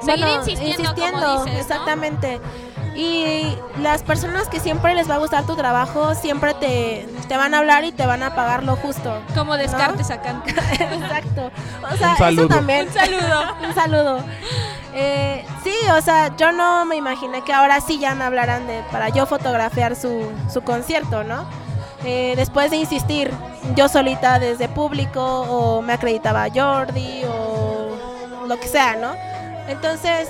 Seguir insistiendo, como dices, ¿no? exactamente. Y las personas que siempre les va a gustar tu trabajo, siempre te, te van a hablar y te van a pagar lo justo. Como ¿no? descartes acá. [laughs] Exacto. O sea, Un saludo. eso también. Un saludo. [laughs] Un saludo. Eh, sí, o sea, yo no me imaginé que ahora sí ya me hablaran de para yo fotografiar su, su concierto, ¿no? Eh, después de insistir yo solita desde público o me acreditaba Jordi o lo que sea, ¿no? Entonces,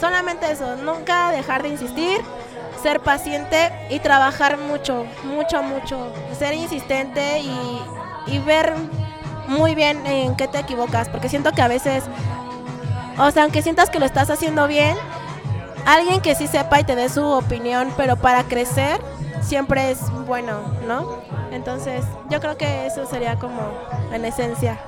solamente eso, nunca dejar de insistir, ser paciente y trabajar mucho, mucho, mucho, ser insistente y, y ver muy bien en qué te equivocas, porque siento que a veces, o sea, aunque sientas que lo estás haciendo bien, alguien que sí sepa y te dé su opinión, pero para crecer siempre es bueno, ¿no? Entonces, yo creo que eso sería como en esencia.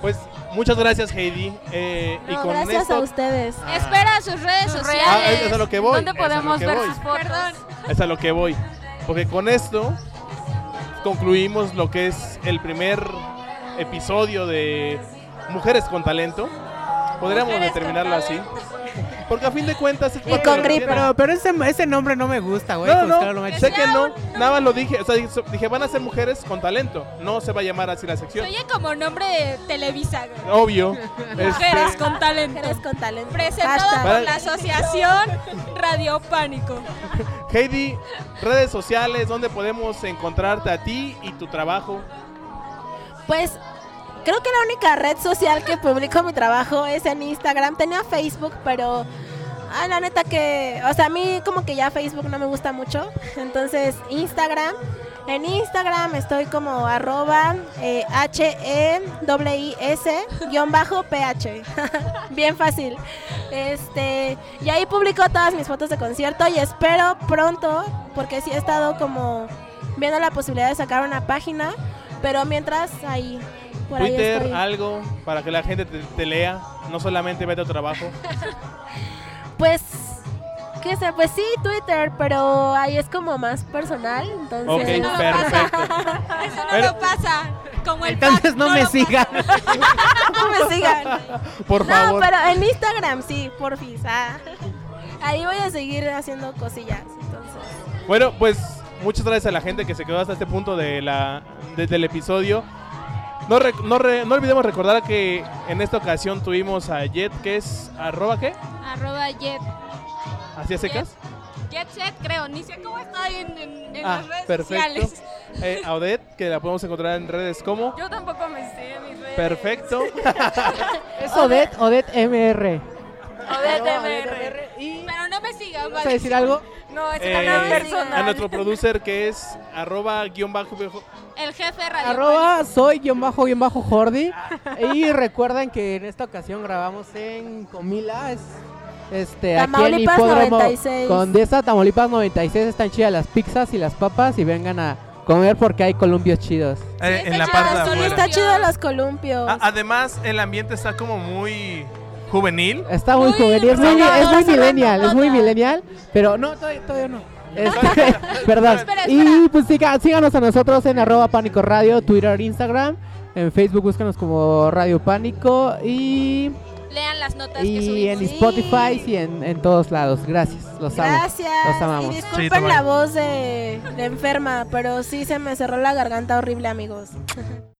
Pues muchas gracias, Heidi. Eh, y con gracias esto, a ustedes. Espera sus redes Sus sociales. Ah, es a lo que voy. ¿Dónde podemos ver voy. sus fotos? Perdón. Es a lo que voy. Porque con esto concluimos lo que es el primer episodio de Mujeres con Talento. Podríamos Mujeres con determinarlo así. Porque a fin de cuentas es Y con gripe. Pero, pero ese, ese nombre no me gusta, güey. No, no, claro, no me- sé que no, nada más lo dije, o sea, dije- van a ser mujeres con talento, no se va a llamar así la sección. Oye, como nombre de Televisa. güey. Obvio. Mujeres Este, con talento. Mujeres con talento. Presentado Hashtag. por la asociación Radio Pánico. [laughs] Heidi, redes sociales, ¿dónde podemos encontrarte a ti y tu trabajo? Pues creo que la única red social que publico mi trabajo es en Instagram. Tenía Facebook, pero ah, la neta que, o sea, a mí como que ya Facebook no me gusta mucho. [laughs] Entonces Instagram. En Instagram estoy como arroba eh, H-E-I-S guion bajo PH. [laughs] Bien fácil. Este, y ahí publico todas mis fotos de concierto y espero pronto, porque sí he estado como viendo la posibilidad de sacar una página, pero mientras ahí, por Twitter, algo para que la gente te, te lea, no solamente vea tu trabajo. [laughs] Pues, qué sé, pues sí, Twitter, pero ahí es como más personal, entonces... Ok, no lo perfecto. [laughs] Eso no Pero- lo pasa. Como el Entonces pack, no me sigan. [laughs] no me sigan. Por No, favor. pero en Instagram sí, porfis. ah. Ahí voy a seguir haciendo cosillas, entonces... Bueno, pues muchas gracias a la gente que se quedó hasta este punto de la, de- del episodio. No, no, re- no olvidemos recordar que en esta ocasión tuvimos a Jet, que es arroba qué? Arroba Jet. ¿Hacia secas? Jet Set, creo. Ni sé cómo está ahí en, en- en Ah, las redes perfecto. sociales. [laughs] Eh, a Odette, que la podemos encontrar en redes como. Yo tampoco me sé mis redes. Perfecto. [laughs] Es Odette, Odette MR. Odette MR. Pero no me sigan, ¿Vas a decir algo? No, es Eh, a personal. nuestro producer que es arroba guion bajo El jefe Radio Arroba soy guion bajo guion bajo Jordi. Y recuerden que en esta ocasión grabamos en Comila. Es, este, aquí en Tamaulipas Hipódromo 96. Condesa, Tamaulipas 96. Están chidas las pizzas y las papas. Y vengan a comer porque hay columpios chidos. Eh, en la parte de Sí, afuera. está chido los columpios. A- además, el ambiente está como muy juvenil. Está muy Muy juvenil, es muy, renovador, es muy cerrando millennial, es muy millennial, pero no, todavía, todavía no. [laughs] Este, [laughs] perdón. Espera, Y pues siga- síganos a nosotros en arroba pánico radio, Twitter, Instagram, en Facebook búscanos como Radio Pánico y, Lean las notas que y subimos. en Sí. Spotify y en, en todos lados. Gracias, los amo. Gracias. Los amamos. Y disculpen la voz de, de enferma, pero sí se me cerró la garganta horrible, amigos. [laughs]